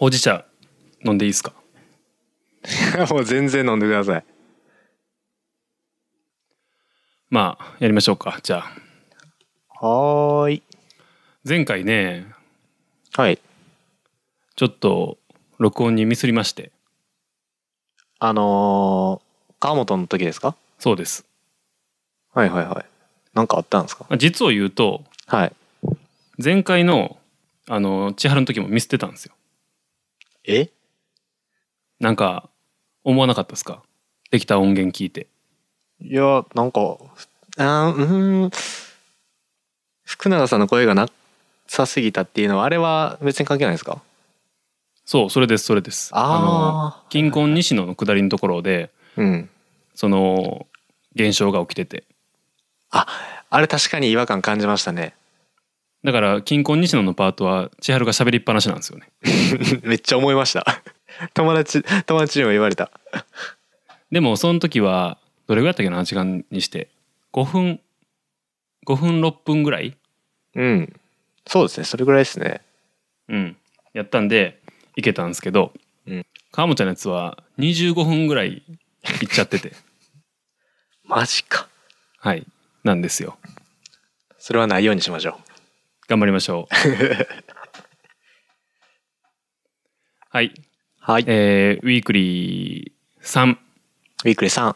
ほうじ茶飲んでいいですか？もう全然飲んでください。まあやりましょうかじゃあはーい。前回ねはい。ちょっと録音にミスりましてあのー、川本の時ですか？そうですはいはいはい。なんかあったんですか？まあ実を言うとはい。前回のあの千春の時もミスってたんですよえ？なんか思わなかったですか？できた音源聞いていや、なんか、あーうーん。福永さんの声がなさすぎたっていうのは、あれは別に関係ないですか？そうそれですそれですのあ金婚西野の下りのところであ。うん。その現象が起きててあれ確かに違和感感じましたね。だから金婚西野のパートは千春が喋りっぱなしなんですよね めっちゃ思いました。友達、友達にも言われた。でもその時はどれぐらいだったっけな時間にして5分5分6分ぐらい？うん。そうですね。それぐらいですね。うんやったんでいけたんですけど、うん川本ちゃんのやつは25分ぐらいいっちゃってて マジか。はいなんですよそれはないようにしましょ頑張りましょう はい、う。はい。えー、ウィークリー33ウィークリー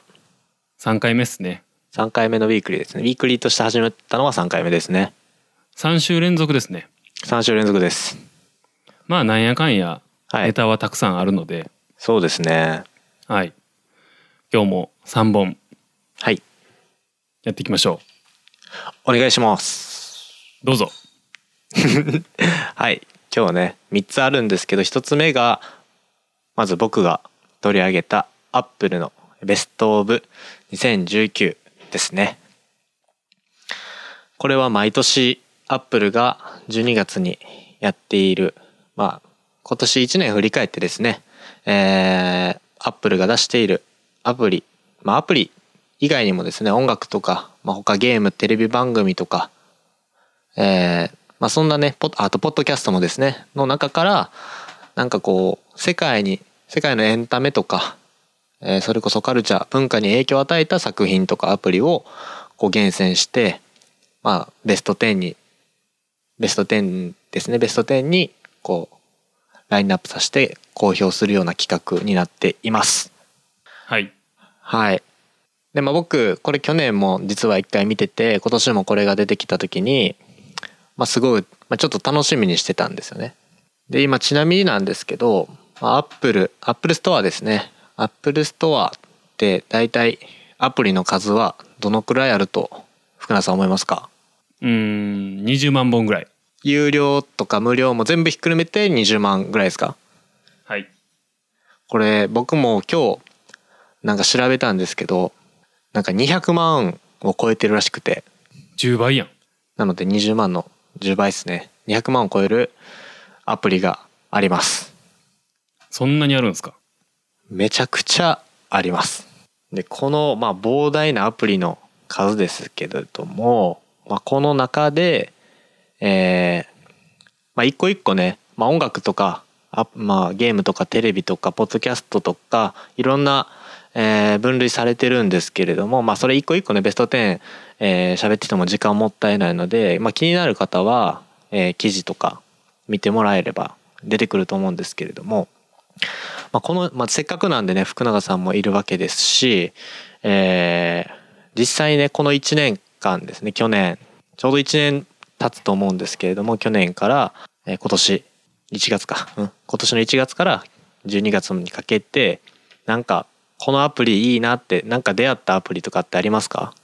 3。回目ですね3回目のウィークリーですね。ウィークリーとして始めたのは3回目ですね。3週連続ですね3週連続です。まあなんやかんやはい。ネタはたくさんあるので、そうですね。はい今日も3本はい。やっていきましょお願いします。うどうぞ はい。今日はね、3つあるんですけど、1つ目が、まず僕が取り上げたアップルのベストオブ2019ですね。これは毎年アップルが12月にやっている、まあ、今年1年振り返ってですね、えー、アップルが出しているアプリ、まあアプリ以外にもですね、音楽とか、まあ他ゲーム、テレビ番組とか、えーまあそんなね、ポッあとポッドキャストもですね、の中から、なんかこう、世界に、世界のエンタメとか、えーそれこそカルチャー、文化に影響を与えた作品とかアプリをこう厳選して、まあベスト10に、ベスト10ですね、ベスト10にこう、ラインナップさせて公表するような企画になっています。はいはい。で、まあ僕、これ去年も実は一回見てて、今年もこれが出てきた時に、まあすごい、まあ、ちょっと楽しみにしてたんですよね。で、今ちなみになんですけど、まあ、Apple、Apple Store ですね。Apple Store って大体アプリの数はどのくらいあると福永さん思いますか？うーん20万本ぐらい。有料とか無料も全部ひっくるめて20万ぐらいですか？はい。これ僕も今日なんか調べたんですけど、なんか200万を超えてるらしくて、10倍やん。なので20万の10倍ですね。200万を超えるアプリがあります。そんなにあるんですか？めちゃくちゃあります。で、この、まあ、膨大なアプリの数ですけれども、まあ、この中で、えー、まあ、一個一個ね、まあ、音楽とか、あまあ、ゲームとかテレビとか、ポッドキャストとか、いろんな、えー分類されてるんですけれども、まあ、それ一個一個ね、ベスト10、えー喋ってても時間もったいないので、まあ、気になる方は、えー記事とか見てもらえれば出てくると思うんですけれども、まあ、この、まあ、せっかくなんでね、福永さんもいるわけですし、えー実際ね、この1年間ですね、去年、ちょうど1年経つと思うんですけれども、去年から、えー今年、1月か、うん、今年の1月から12月にかけて、なんか、このアプリいいなって、なんか出会ったアプリとかってありますか？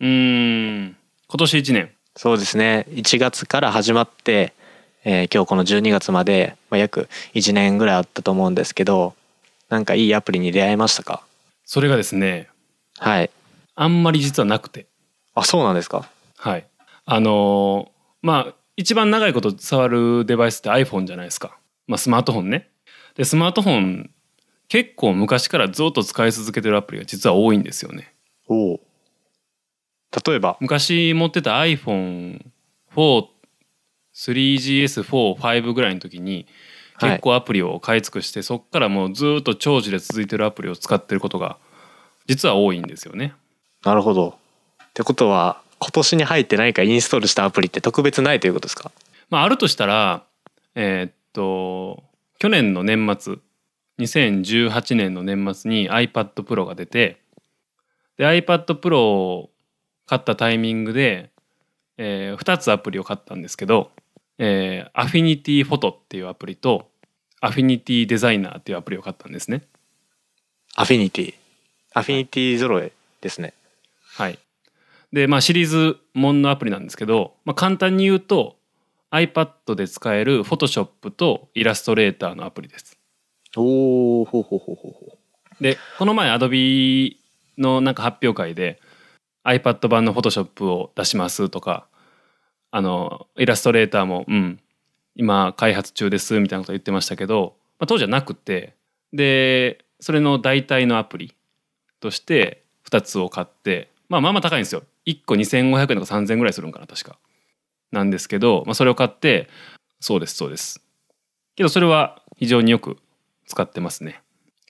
うーん。今年1年。そうですね。1月から始まって、えー今日この12月まで、まあ、約1年ぐらいあったと思うんですけど、なんかいいアプリに出会いましたか？それがですねはい。あんまり実はなくて。あ、そうなんですか？はい。あのーまあ一番長いこと触るデバイスって iPhone じゃないですか、まあ、スマートフォンね。でスマートフォン結構昔からずっと使い続けてるアプリが実は多いんですよねおお。例えば。昔持ってた iPhone4 3GS43 ぐらいの時にはい結構アプリを買い尽くして、そっからもうずーっと長寿で続いてるアプリを使ってることが実は多いんですよね。なるほど。ってことは今年に入って何かインストールしたアプリって特別ないということですか？まあ、あるとしたら、えーっと去年の年末2018年の年末に iPad Pro が出てで iPad Pro を買ったタイミングで、え2つアプリを買ったんですけど、えー、Affinity Photo っていうアプリと Affinity Designer っていうアプリを買ったんですね。 Affinity。Affinity 揃えですね。はい、でまあシリーズもんのアプリなんですけど、まあ、簡単に言うと iPad で使える Photoshop とイラストレーターのアプリです。おおほうほうほうほうほでこの前 Adobe のなんか発表会で iPad 版の Photoshop を出しますとかあのイラストレーターもうん今開発中ですみたいなこと言ってましたけど、まあ、当時はなくてでそれの代替のアプリとして2つを買って、まあ、まあまあ高いんですよ。1個2500円とか3000円ぐらいするんかな確か。なんですけど、まあ、それを買ってそうですそうです。けどそれは非常によく使ってますね。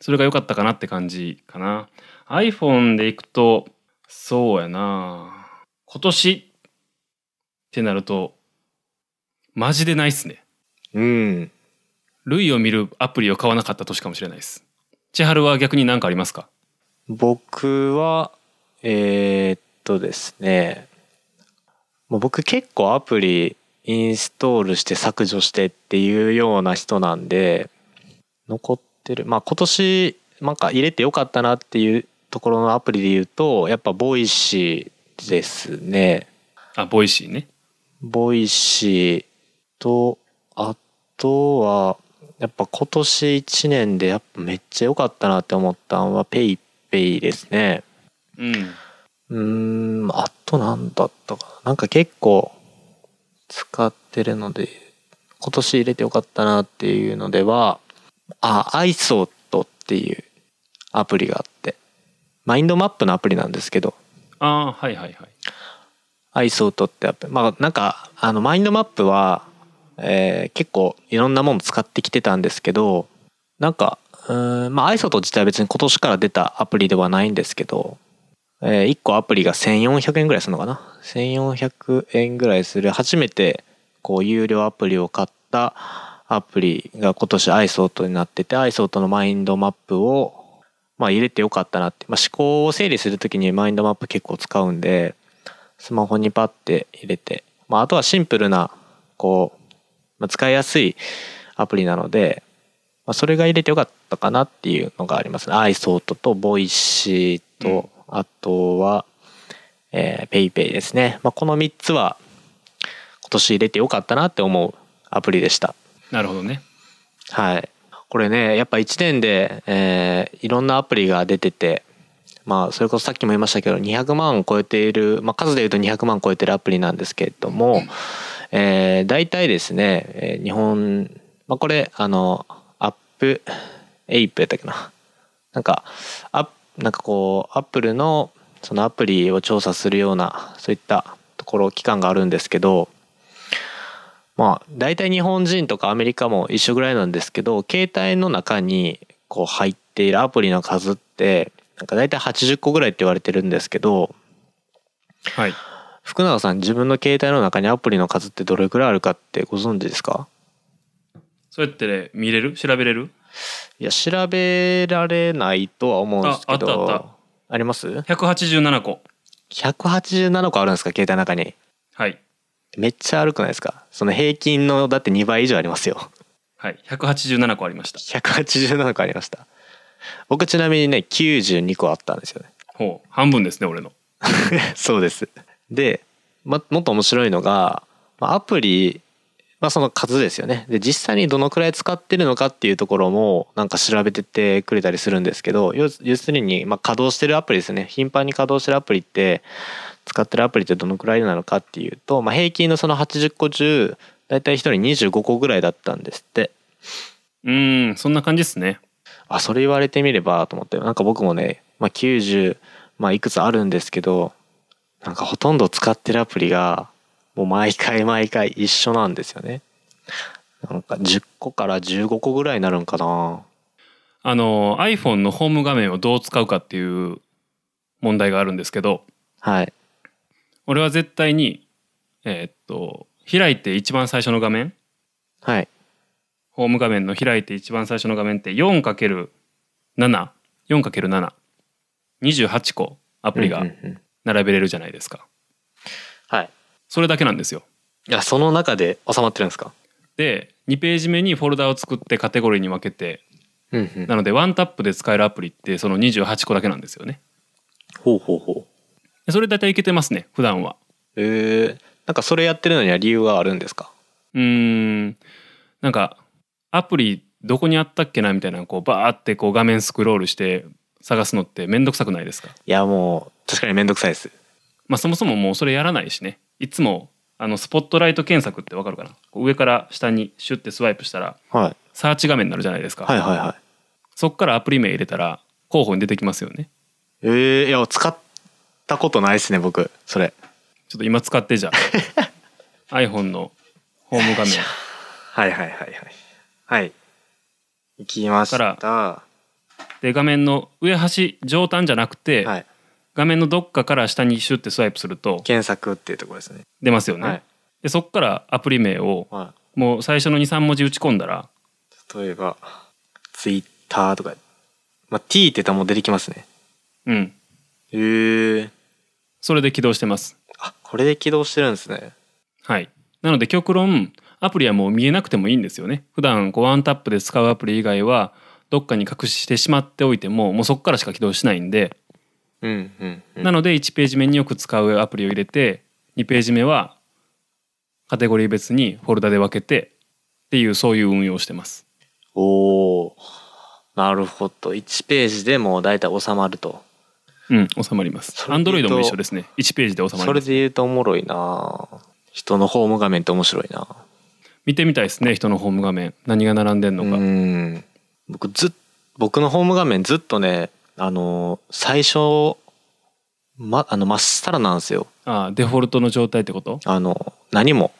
それが良かったかなって感じかな。iPhone でいくとそうやな。今年ってなるとマジでないっすね。う。うん。類を見るアプリを買わなかった年かもしれないです。千春は逆に何かありますか？僕は、えーっとですね、もう僕結構アプリインストールして削除してっていうような人なんで、残ってる。まあ今年なんか入れてよかったなっていうところのアプリで言うと、やっぱ Voicy ですね。あ Voicy ね Voicy と、あとは、やっぱ今年1年でやっぱめっちゃ良かったなって思ったのはペイペイですね。うんうーん、あとなんだったかな。なんか結構使ってるので、今年入れてよかったなっていうのでは、あ、アイソートっていうアプリがあって、マインドマップのアプリなんですけど、ああはいはいはい。アイソートってアプリ、まあなんか、あの、マインドマップは、えー結構いろんなもの使ってきてたんですけど、なんか、うーん、まあアイソート自体は別に今年から出たアプリではないんですけど、え1個アプリが1400円ぐらいするのかな？1400円ぐらいする。初めてこう有料アプリを買ったアプリが今年アイソートになっててアイソートのマインドマップをまあ入れてよかったなって、まあ、思考を整理するときにマインドマップ結構使うんでスマホにパッて入れて、まあ、あとはシンプルなこう、まあ、使いやすいアプリなので、まあ、それが入れてよかったかなっていうのがありますね。アイソートと Voicy と、あとは、えー、 PayPay ですね。まあ、この3つは今年入れてよかったなって思うアプリでした。なるほどねはい。これね、やっぱ1年で、えーいろんなアプリが出てて、まあ、それこそさっきも言いましたけど、200万を超えている、まあ、数で言うと200万超えてるアプリなんですけれども、えー大体ですね、えー日本、まあ、これ、あの、アップ、エイプやったっけな。なんか、アッなんかこう、アップルのそのアプリを調査するような、そういったところ、機関があるんですけど、まあ、大体日本人とかアメリカも一緒ぐらいなんですけど、携帯の中にこう入っているアプリの数って、なんか大体80個ぐらいって言われてるんですけど、はい福永さん自分の携帯の中にアプリの数ってどれくらいあるかってご存知ですか？そうやって、ね、見れる？調べれる？いや、調べられないとは思うんですけど、ああったあったあります ?187 個 ?187 個あるんですか携帯の中に？はいめっちゃあるくないですか？その平均のだって2倍以上ありますよ。はい187個ありました187個ありました。僕ちなみにね、92個あったんですよね。ほう半分ですね俺の そうです。で、ま、もっと面白いのが、まあアプリ、まあその数ですよね。で、実際にどのくらい使ってるのかっていうところもなんか調べててくれたりするんですけど、要要するに、まあ稼働してるアプリですね。頻繁に稼働してるアプリって、使ってるアプリってどのくらいなのかっていうと、まあ平均のその80個中、だいたい1人25個ぐらいだったんですって。うーんそんな感じですねあ、それ言われてみればと思って、なんか僕もね、まあ90、まあいくつあるんですけど、なんかほとんど使ってるアプリが、もう毎回毎回一緒なんですよね。なんか10個から15個ぐらいになるんかなあの iPhone のホーム画面をどう使うかっていう問題があるんですけどはい俺は絶対にえーっと開いて一番最初の画面はいホーム画面の開いて一番最初の画面って 4×7?4×7?28 個アプリが並べれるじゃないですか。はいそれだけなんですよ。いやその中で収まってるんですか？で2ページ目にフォルダを作ってカテゴリーに分けてうんうんなのでワンタップで使えるアプリってその28個だけなんですよね。ほうほうほうでそれ大体いけてますね普段は。えー、なんかそれやってるのには理由があるんですか？うーん。なんかアプリどこにあったっけなみたいなこうバーってこう画面スクロールして探すのってめんどくさくないですか？いやもう確かにめんどくさいです。まあそもそももうそれやらないしね。いつもあのスポットライト検索ってわかるかな？上から下にシュッてスワイプしたらはい。サーチ画面になるじゃないですか、はいはいはい。そっからアプリ名入れたら候補に出てきますよね。えー、いや使ったことないですね僕。それ。ちょっと今使ってじゃあ iPhone のホーム画面。はいはいはいはい。はい。行きました。かで画面の上端上端じゃなくて、はい。画面のどっかから下にシュッてスワイプすると検索っていうところですね。出ますよね、はい。でそっからアプリ名をはもう最初の23文字打ち込んだらい例えばツイッターとか。まあ T ってたらもう出てきますね。うん。へえー、それで起動してます。あこれで起動してるんですね。はい。なので極論アプリはもう見えなくてもいいんですよね。普段こうワンタップで使うアプリ以外はどっかに隠してしまっておいてももうそこからしか起動しないんで、うんうん、うん、なので1ページ目によく使うアプリを入れて2ページ目はカテゴリー別にフォルダで分けてっていうそういう運用をしてます。おおなるほど。1ページでもう大体収まるとうん収まります。それで言うと Android も一緒ですね。1ページで収まりそれますで言うとおもろいな。人のホーム画面って面白いな。見てみたいですね人のホーム画面。何が並んでんのか、うん。僕ずっ僕のホーム画面ずっとねあの最初まあのまっさらなんですよ。ああデフォルトの状態ってこと？あの何も。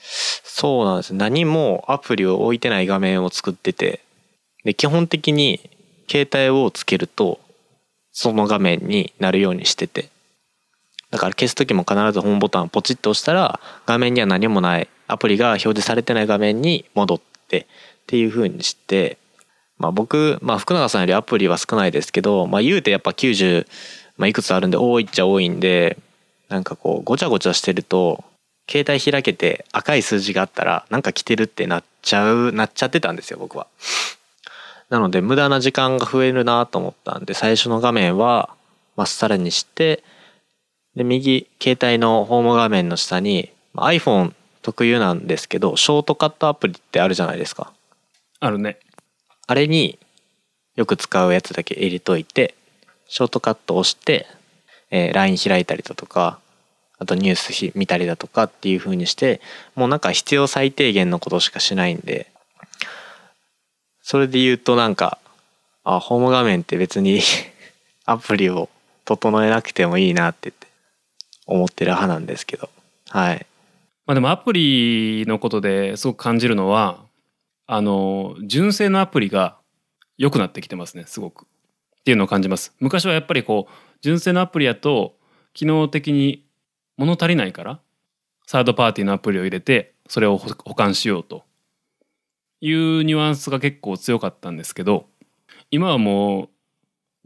そうなんです。何もアプリを置いてない画面を作ってて。で基本的に携帯をつけるとその画面になるようにしててだから消す時も必ずホームボタンをポチッと押したら画面には何もないアプリが表示されてない画面に戻ってっていう風にしてまあ僕、まあ、福永さんよりアプリは少ないですけど、まあ、言うてやっぱ90、まあ、いくつあるんで多いっちゃ多いんでなんかこうごちゃごちゃしてると携帯開けて赤い数字があったらなんか来てるってなっちゃうなっちゃってたんですよ僕は。なので無駄な時間が増えるなと思ったんで最初の画面はまっさらにしてで右携帯のホーム画面の下にまあ iPhone 特有なんですけどショートカットアプリってあるじゃないですか。あるねあれによく使うやつだけ入れといてショートカットを押して、えー LINE 開いたりだとかあとニュースひ見たりだとかっていう風にしてもうなんか必要最低限のことしかしないんでそれで言うとなんかあホーム画面って別に アプリを整えなくてもいいなって思ってる派なんですけど。はい。まあでもアプリのことですごく感じるのはあの純正のアプリが良くなってきてますねすごく。っていうのを感じます。昔はやっぱりこう純正のアプリやと機能的に物足りないからサードパーティーのアプリを入れてそれを保管しようというニュアンスが結構強かったんですけど今はもう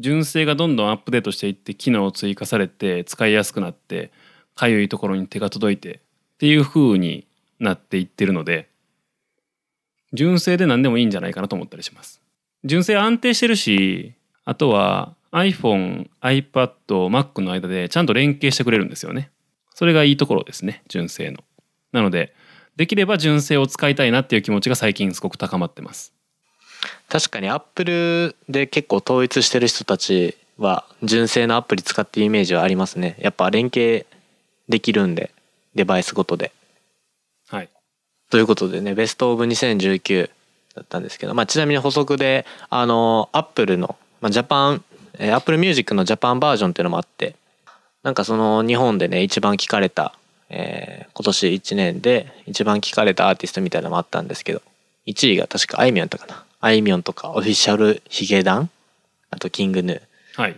純正がどんどんアップデートしていって機能を追加されて使いやすくなってかゆいところに手が届いてっていう風になっていってるので純正で何でもいいんじゃないかなと思ったりします。純正安定してるしあとは iPhone、iPad、Mac の間でちゃんと連携してくれるんですよね。それがいいところですね純正の。なのでできれば純正を使いたいなっていう気持ちが最近すごく高まってます。確かにアップルで結構統一してる人たちは純正のアプリ使ってるイメージはありますね。やっぱ連携できるんでデバイスごとで。はい。ということでね Best of 2019だったんですけど、まあ、ちなみに補足であの Apple の、まあ、ジャパン Apple Music のジャパンバージョンっていうのもあってなんかその日本でね一番聞かれたえー今年1年で一番聴かれたアーティストみたいなのもあったんですけど1位が確かあいみょんやったかな。あいみょんとか Official髭男？あと King Gnu。はい。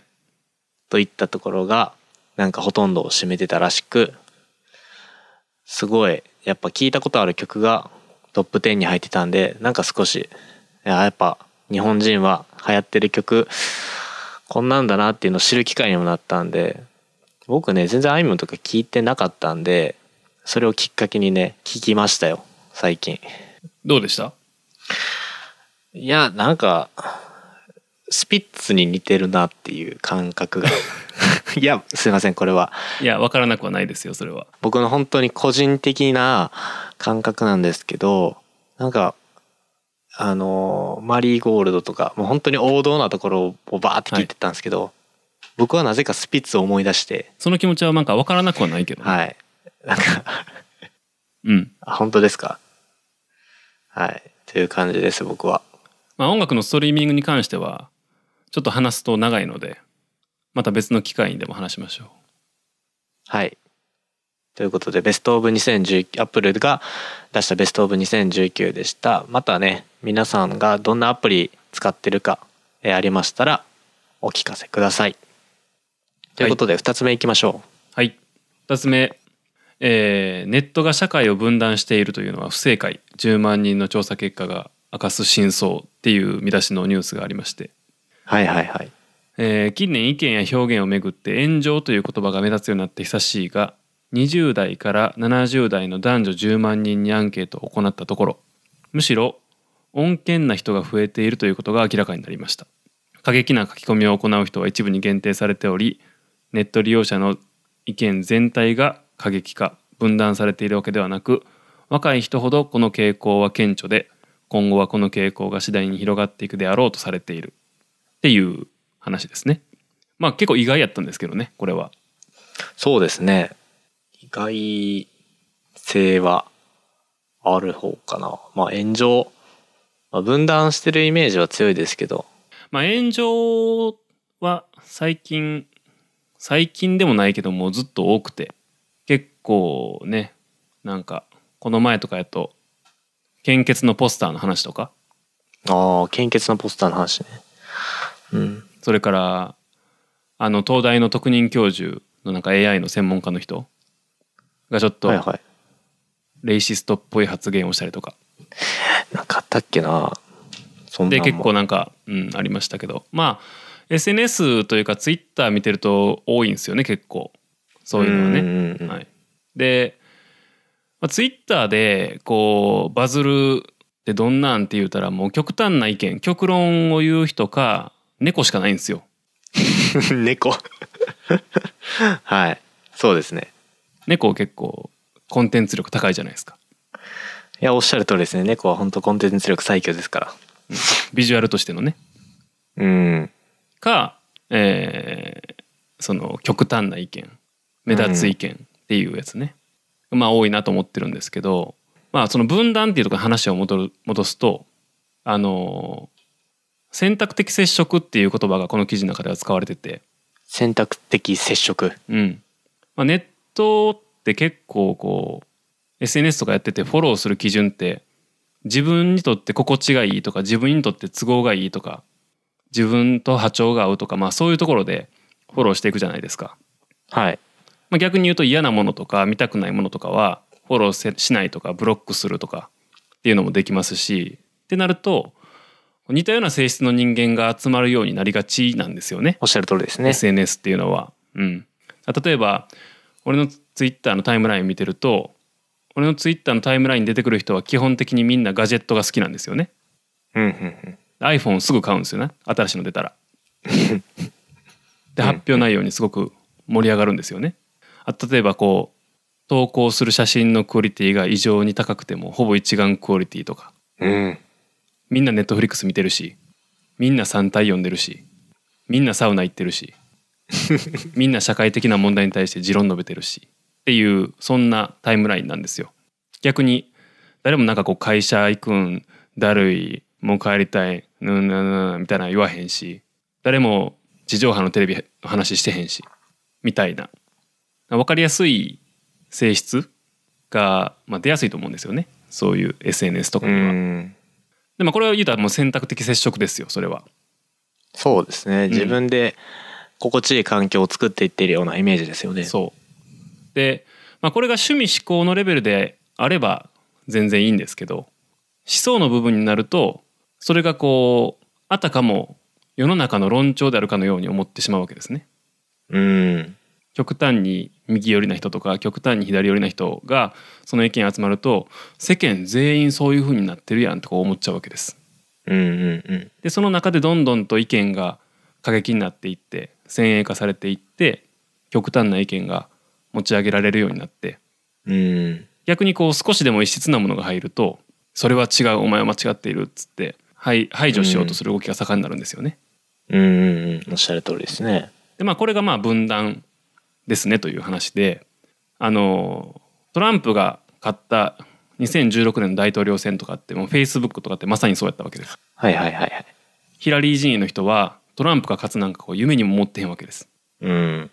といったところがなんかほとんどを占めてたらしくすごいやっぱ聞いたことある曲がトップ10に入ってたんでなんか少しやっぱ日本人は流行ってる曲こんなんだなっていうのを知る機会にもなったんで僕ね全然あいみょんとか聞いてなかったんでそれをきっかけにね聞きましたよ最近。どうでした？いやなんかスピッツに似てるなっていう感覚が。いやすいませんこれは。いや分からなくはないですよそれは。僕の本当に個人的な感覚なんですけどなんかあのマリーゴールドとかもう本当に王道なところをバーって聞いてたんですけど、僕はなぜかスピッツを思い出して。その気持ちはなんか分からなくはないけどね、はい。なんか。うん。あ本当ですか？はい。という感じです僕は。まあ音楽のストリーミングに関してはちょっと話すと長いのでまた別の機会にでも話しましょう。はい。ということでベストオブ2019アップルが出したベストオブ2019でした。またね皆さんがどんなアプリ使ってるかえーありましたらお聞かせくださいということで2つ目いきましょはい。2つ目、えーネットが社会を分断しているというのは不正解。10万人の調査結果が明かす真相っていう見出しのニュースがありまして、うはいはいはい。えー近年意見や表現をめぐって炎上という言葉が目立つようになって久しいが20代から70代の男女10万人にアンケートを行ったところむしろ穏健な人が増えているということが明らかになりました。過激な書き込みを行う人は一部に限定されておりネット利用者の意見全体が過激化分断されているわけではなく若い人ほどこの傾向は顕著で今後はこの傾向が次第に広がっていくであろうとされているっていう話ですね。まあ結構意外やったんですけどねこれは。そうですね。意外性はある方かな。まあ炎上、まあ、分断してるイメージは強いですけど。まあ炎上は最近最近でもないけどもうずっと多くて。結構ねなんかこの前とかやと献血のポスターの話とか。ああ献血のポスターの話ね。うん。それからあの東大の特任教授のなんか AI の専門家の人がちょっとはいはい。レイシストっぽい発言をしたりとか。なんかあったっけな。そんなで結構なんか、うん、ありましたけど。まあ SNS というか Twitter 見てると多いんですよね結構。そういうのはね。んうんうんはい、で、まあ、Twitter でこうバズるってどんなんって言うたらもう極端な意見極論を言う人か猫しかないんですよ。猫。はい。そうですね。猫結構コンテンツ力高いじゃないですか。いやおっしゃる通りですね。猫は本当コンテンツ力最強ですから。ビジュアルとしてのね。うんか、えーその極端な意見目立つ意見っていうやつね、まあ多いなと思ってるんですけどまあその分断っていうところに話を戻る戻すとあの選択的接触っていう言葉がこの記事の中では使われてて、選択的接触。うん。まあ、ネットって結構こう SNS とかやっててフォローする基準って自分にとって心地がいいとか自分にとって都合がいいとか自分と波長が合うとかまあそういうところでフォローしていくじゃないですか。はいまあ、逆に言うと嫌なものとか見たくないものとかはフォローせしないとかブロックするとかっていうのもできますしってなると似たような性質の人間が集まるようになりがちなんですよねおっしゃる通りですね SNS っていうのは。うん、例えば俺のツイッターのタイムライン見てると俺のツイッターのタイムラインに出てくる人は基本的にみんなガジェットが好きなんですよね。うんうん iPhone すぐ買うんですよね新しいの出たら。で発表内容にすごく盛り上がるんですよね。あ例えばこう投稿する写真のクオリティが異常に高くてもほぼ一眼クオリティとかうんうんみんなネットフリックス見てるしみんな3体読んでるしみんなサウナ行ってるし みんな社会的な問題に対して持論述べてるしっていうそんなタイムラインなんですよ。逆に誰もなんかこう会社行くんだるいもう帰りたい。ぬんぬんぬんみたいなの言わへんし。誰も地上波のテレビの話してへんし。みたいな。分かりやすい性質が、まあ、出やすいと思うんですよね。そういう SNS とかうには。ん。でまあこれは言うたらもう選択的接触ですよそれは。そうですね。ん。自分で心地いい環境を作っていってるようなイメージですよね。そう。で、まあ、これが趣味思考のレベルであれば全然いいんですけど思想の部分になるとそれがこうあたかも世の中の論調であるかのように思ってしまうわけですね。うん極端に右寄りな人とか極端に左寄りな人がその意見集まると世間全員そういう風になってるやんとか思っちゃうわけです。うんうんうんでその中でどんどんと意見が過激になっていって先鋭化されていって極端な意見が持ち上げられるようになってうん逆にこう少しでも異質なものが入るとそれは違うお前は間違っているっつって排排除しようとする動きが盛んになるんですよね。うんうんうんおっしゃる通りですねでまあこれがまあ分断ですねという話であのトランプが勝った2016年の大統領選とかってもうフェイスブックとかってまさにそうやったわけです。はいはいはいはいヒラリー陣営の人はトランプが勝つなんかこう夢にも思ってへんわけです。うん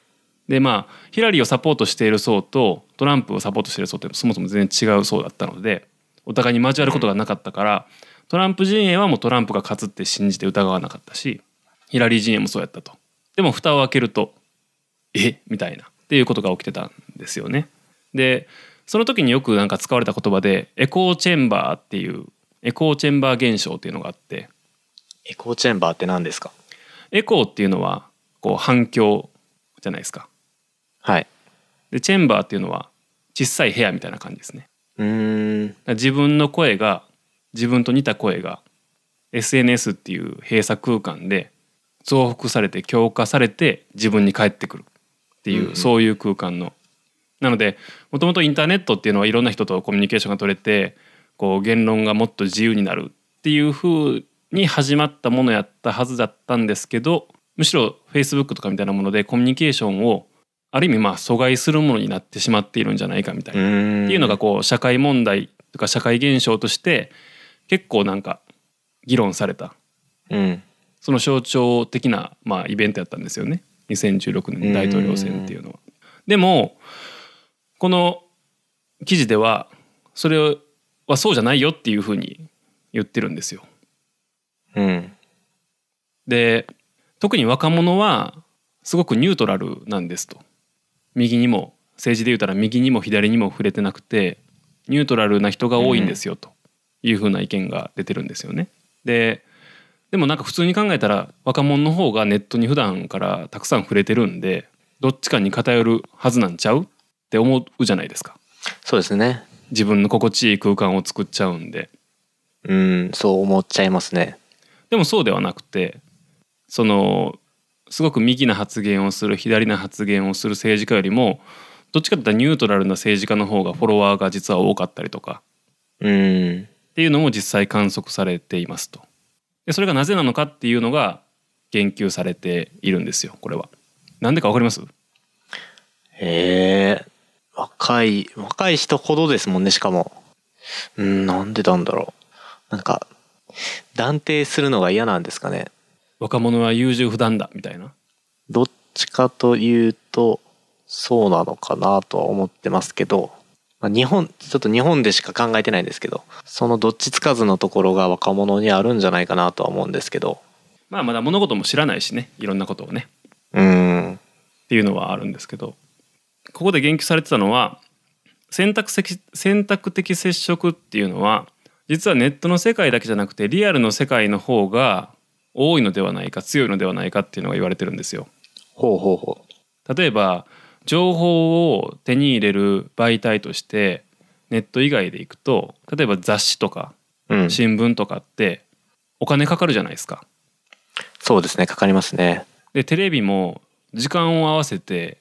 でまあヒラリーをサポートしている層とトランプをサポートしている層ってそもそも全然違う層だったのでお互いに交わることがなかったから、トランプ陣営はもうトランプが勝つって信じて疑わなかったしヒラリー陣営もそうやったと。でも蓋を開けるとえ？みたいなっていうことが起きてたんですよね。でその時によくなんか使われた言葉でエコーチェンバーっていうエコーチェンバー現象っていうのがあってエコーチェンバーって何ですか？エコーっていうのはこう反響じゃないですか。はいでチェンバーっていうのは小さい部屋みたいな感じですね。うーん自分の声が自分と似た声が SNS っていう閉鎖空間で増幅されて強化されて自分に返ってくるっていう、うんうんそういう空間の。なのでもともとインターネットっていうのはいろんな人とコミュニケーションが取れてこう言論がもっと自由になるっていう風に始まったものやったはずだったんですけどむしろ Facebook とかみたいなものでコミュニケーションをある意味まあ阻害するものになってしまっているんじゃないかみたいな。っっていうのがこう社会問題とか社会現象として結構なんか議論された。うん。その象徴的なまあイベントやったんですよね。2016年大統領選っていうのは。でもこの記事ではそれはそうじゃないよっていうふうに言ってるんですよ。うん。で特に若者はすごくニュートラルなんですと。右にも政治で言うたら右にも左にも触れてなくてニュートラルな人が多いんですよというふうな意見が出てるんですよね。ででもなんか普通に考えたら若者の方がネットに普段からたくさん触れてるんでどっちかに偏るはずなんちゃうって思うじゃないですか。そうですね。自分の心地いい空間を作っちゃうんで。うんそう思っちゃいますね。でもそうではなくてそのすごく右な発言をする左な発言をする政治家よりもどっちかというとニュートラルな政治家の方がフォロワーが実は多かったりとか。うんっていうのも実際観測されていますと。でそれがなぜなのかっていうのが言及されているんですよこれは。なんでかわかります？へえ若い若い人ほどですもんねしかもうんなんでなんだろうなんか断定するのが嫌なんですかね若者は優柔不断だみたいな。どっちかというとそうなのかなとは思ってますけど、まあ、日本ちょっと日本でしか考えてないんですけどそのどっちつかずのところが若者にあるんじゃないかなとは思うんですけど。まあまだ物事も知らないしねいろんなことをね。うん。っていうのはあるんですけど。ここで言及されてたのは選択的選択的接触っていうのは実はネットの世界だけじゃなくてリアルの世界の方が多いのではないか強いのではないかっていうのが言われてるんですよ。ほうほうほ例えば情報を手に入れる媒体としてネット以外でいくと例えば雑誌とかううん新聞とかってお金かかるじゃないですか。そうですねかかりますねでテレビも時間を合わせて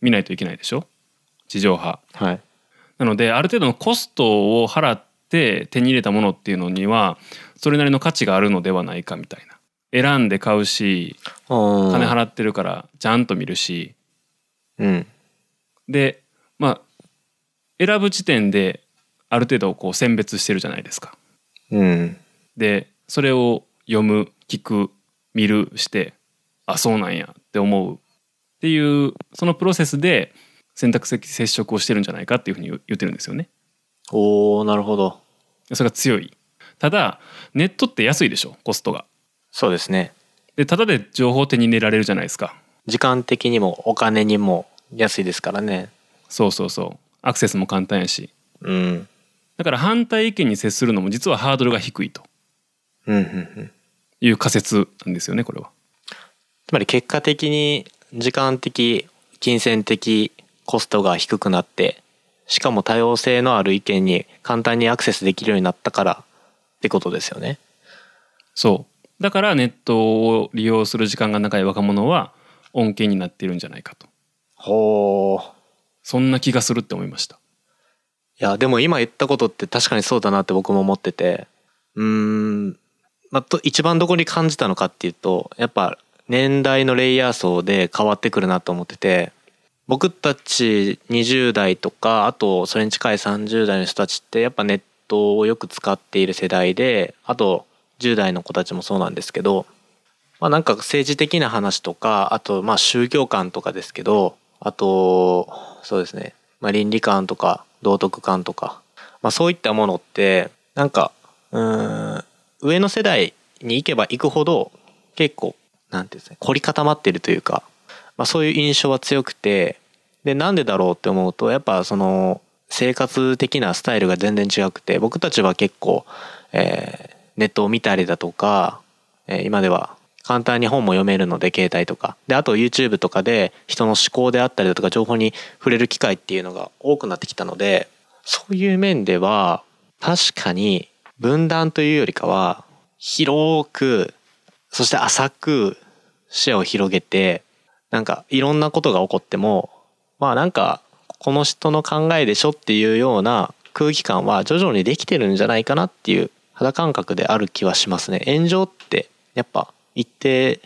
見ないといけないでしょ？地上波。はいなのである程度のコストを払って手に入れたものっていうのにはそれなりの価値があるのではないかみたいな。選んで買うし金金払ってるからちゃんと見るしうんでまあ選ぶ時点である程度こう選別してるじゃないですか。うんでそれを読む聞く見るしてあそうなんやって思うっていうそのプロセスで選択的接触をしてるんじゃないかっていうふうに言ってるんですよね。おーなるほどそれが強い。ただネットって安いでしょコストが。そうですねでただで情報を手に入れられるじゃないですか。時間的にもお金にも安いですからねそうそうそう。アクセスも簡単やし。うんだから反対意見に接するのも実はハードルが低いとうんうんうんいう仮説なんですよねこれは。つまり結果的に時間的金銭的コストが低くなってしかも多様性のある意見に簡単にアクセスできるようになったからってことですよね。そう。だからネットを利用する時間が長い若者は恩恵になっているんじゃないかと。ほう。そんな気がするって思いました。いやでも今言ったことって確かにそうだなって僕も思っててうーん、まあ、と一番どこに感じたのかっていうとやっぱ年代のレイヤー層で変わってくるなと思ってて僕たち20代とかあとそれに近い30代の人たちってやっぱネットをよく使っている世代であと10代の子たちもそうなんですけどまあなんか政治的な話とかあとまあ宗教観とかですけどあとそうですね、まあ、倫理観とか道徳観とか、まあ、そういったものってなんかうん上の世代に行けば行くほど結構なんていうんですね凝り固まってるというか、まあ、そういう印象は強くてでなんでだろうって思うとやっぱその生活的なスタイルが全然違くて僕たちは結構、えーネットを見たりだとか、えー今では簡単に本も読めるので携帯とか。であと YouTube とかで人の思考であったりだとか情報に触れる機会っていうのが多くなってきたのでそういう面では確かに分断というよりかは広くそして浅く視野を広げてなんかいろんなことが起こってもまあなんかこの人の考えでしょっていうような空気感は徐々にできてるんじゃないかなっていう肌感覚である気はしますね。炎上ってやっぱ一定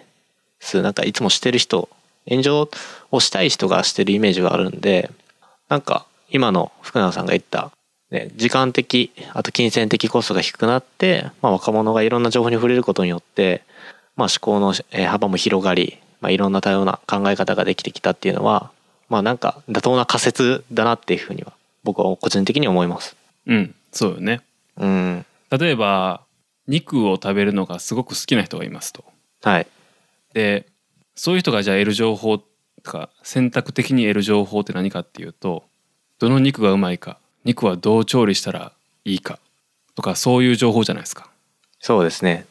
数なんかいつもしてる人炎上をしたい人がしてるイメージがあるんでなんか今の福永さんが言った、ね、時間的あと金銭的コストが低くなって、まあ、若者がいろんな情報に触れることによって、まあ、思考のえー幅も広がり、まあ、いろんな多様な考え方ができてきたっていうのはまあなんか妥当な仮説だなっていうふうには僕は個人的に思います。うん、そうよね。うん例えば肉を食べるのがすごく好きな人がいますと。はい。でそういう人がじゃあ得る情報とか選択的に得る情報って何かっていうとどの肉がうまいか肉はどう調理したらいいかとかそういう情報じゃないですか。そうですね。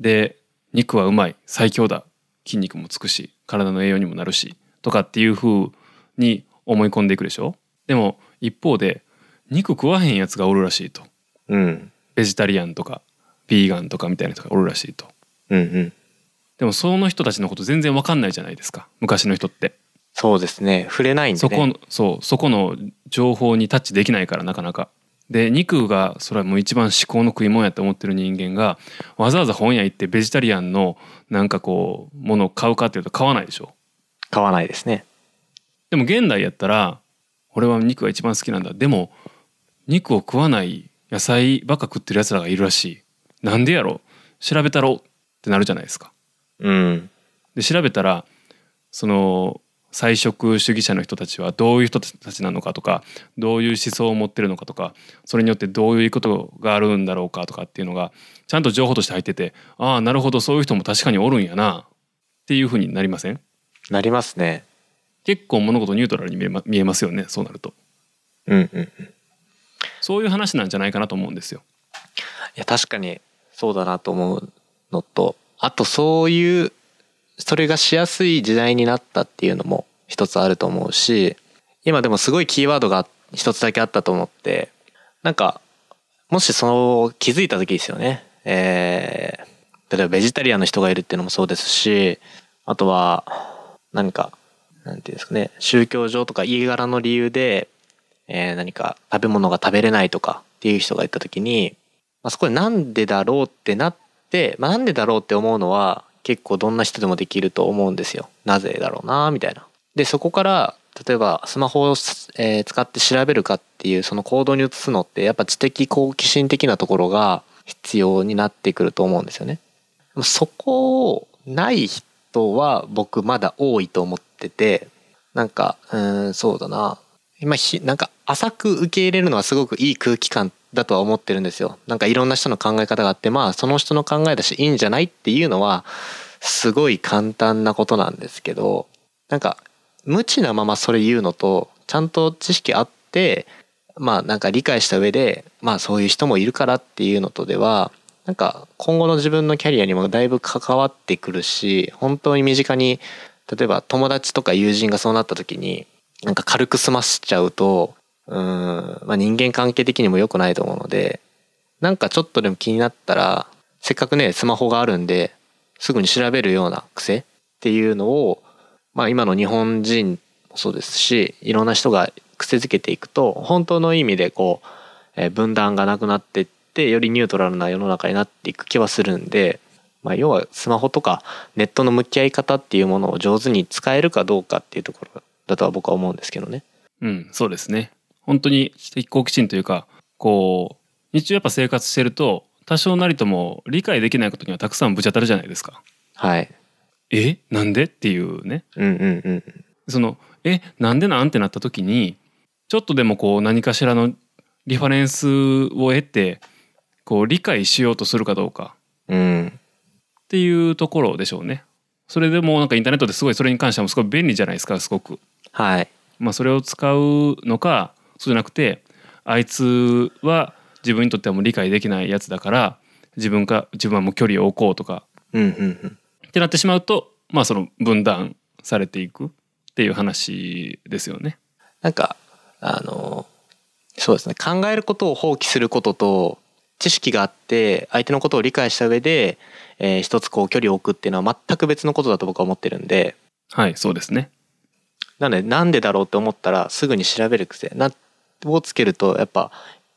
で肉はうまい最強だ筋肉もつくし体の栄養にもなるしとかっていう風に思い込んでいくでしょ。でも一方で肉食わへんやつがおるらしいと。うん。ベジタリアンとかビーガンとかみたいな人がおるらしいと。うんうんでもその人たちのこと全然わかんないじゃないですか。昔の人って。そうですね。触れないんでね。そこのそうそこの情報にタッチできないからなかなか。で肉がそれはもう一番至高の食い物やって思ってる人間がわざわざ本屋行ってベジタリアンのなんかこうものを買うかっていうと買わないでしょ。買わないですね。でも現代やったら俺は肉が一番好きなんだ。でも肉を食わない野菜ばっか食ってるやつらがいるらしい。なんでやろ調べたろってなるじゃないですかうんで調べたらその菜食主義者の人たちはどういう人たちなのかとかどういう思想を持ってるのかとかそれによってどういうことがあるんだろうかとかっていうのがちゃんと情報として入っててああなるほどそういう人も確かにおるんやなっていうふうになりません？なりますね。結構物事ニュートラルに見え,、ま、見えますよねそうなるとうんうんうん。いそういう話なんじゃないかなと思うんですよ。や確かにそうだなと思うのとあとそういうそれがしやすい時代になったっていうのも一つあると思うし今でもすごいキーワードが一つだけあったと思ってなんかもしその気づいた時ですよね。えー例えばベジタリアンの人がいるっていうのもそうですしあとは何かなんていうんですかね宗教上とか家柄の理由で、えー何か食べ物が食べれないとかっていう人がいた時に、まあ、そこでなんでだろうってなって、まあ、なんでだろうって思うのは結構どんな人でもできると思うんですよ。なぜだろうなみたいな。でそこから例えばスマホを、えー使って調べるかっていうその行動に移すのってやっぱ知的好奇心的なところが必要になってくると思うんですよね。そこをない人は僕まだ多いと思っててなんかうんそうだな今ひなんか浅く受け入れるのはすごくいい空気感だとは思ってるんですよ。なんかいろんな人の考え方があってまあその人の考えだしいいんじゃないっていうのはすごい簡単なことなんですけどなんか無知なままそれ言うのとちゃんと知識あってまあなんか理解した上でまあそういう人もいるからっていうのとではなんか今後の自分のキャリアにもだいぶ関わってくるし本当に身近に例えば友達とか友人がそうなった時になんか軽く済ましちゃうとうん、まあ、人間関係的にも良くないと思うのでなんかちょっとでも気になったらせっかくねスマホがあるんですぐに調べるような癖っていうのをまあ今の日本人もそうですしいろんな人が癖づけていくと本当の意味でこう、え分断がなくなっていってよりニュートラルな世の中になっていく気はするんで、まあ、要はスマホとかネットの向き合い方っていうものを上手に使えるかどうかっていうところだとは僕は思うんですけどね。うん、そうですね。本当に知的好奇心というか、こう日中やっぱ生活してると多少なりとも理解できないことにはたくさんぶち当たるじゃないですか。はい。え、なんで？っていうね。うんうんうん。そのえ、なんでなんってなった時に、ちょっとでもこう何かしらのリファレンスを得て、こう理解しようとするかどうかうん。っていうところでしょうね。それでもなんかインターネットですごいそれに関してもすごい便利じゃないですかすごく。はい。まあ、それを使うのかそうじゃなくてあいつは自分にとってはもう理解できないやつだから自分か自分はもう距離を置こうとかうんうんうん。ってなってしまうとまあその分断されていくっていう話ですよね。なんかあのそうですね考えることを放棄することと知識があって相手のことを理解した上で、えー一つこう距離を置くっていうのは全く別のことだと僕は思ってるんではいそうですね。なのでなんでだろうって思ったらすぐに調べる癖なをつけるとやっぱ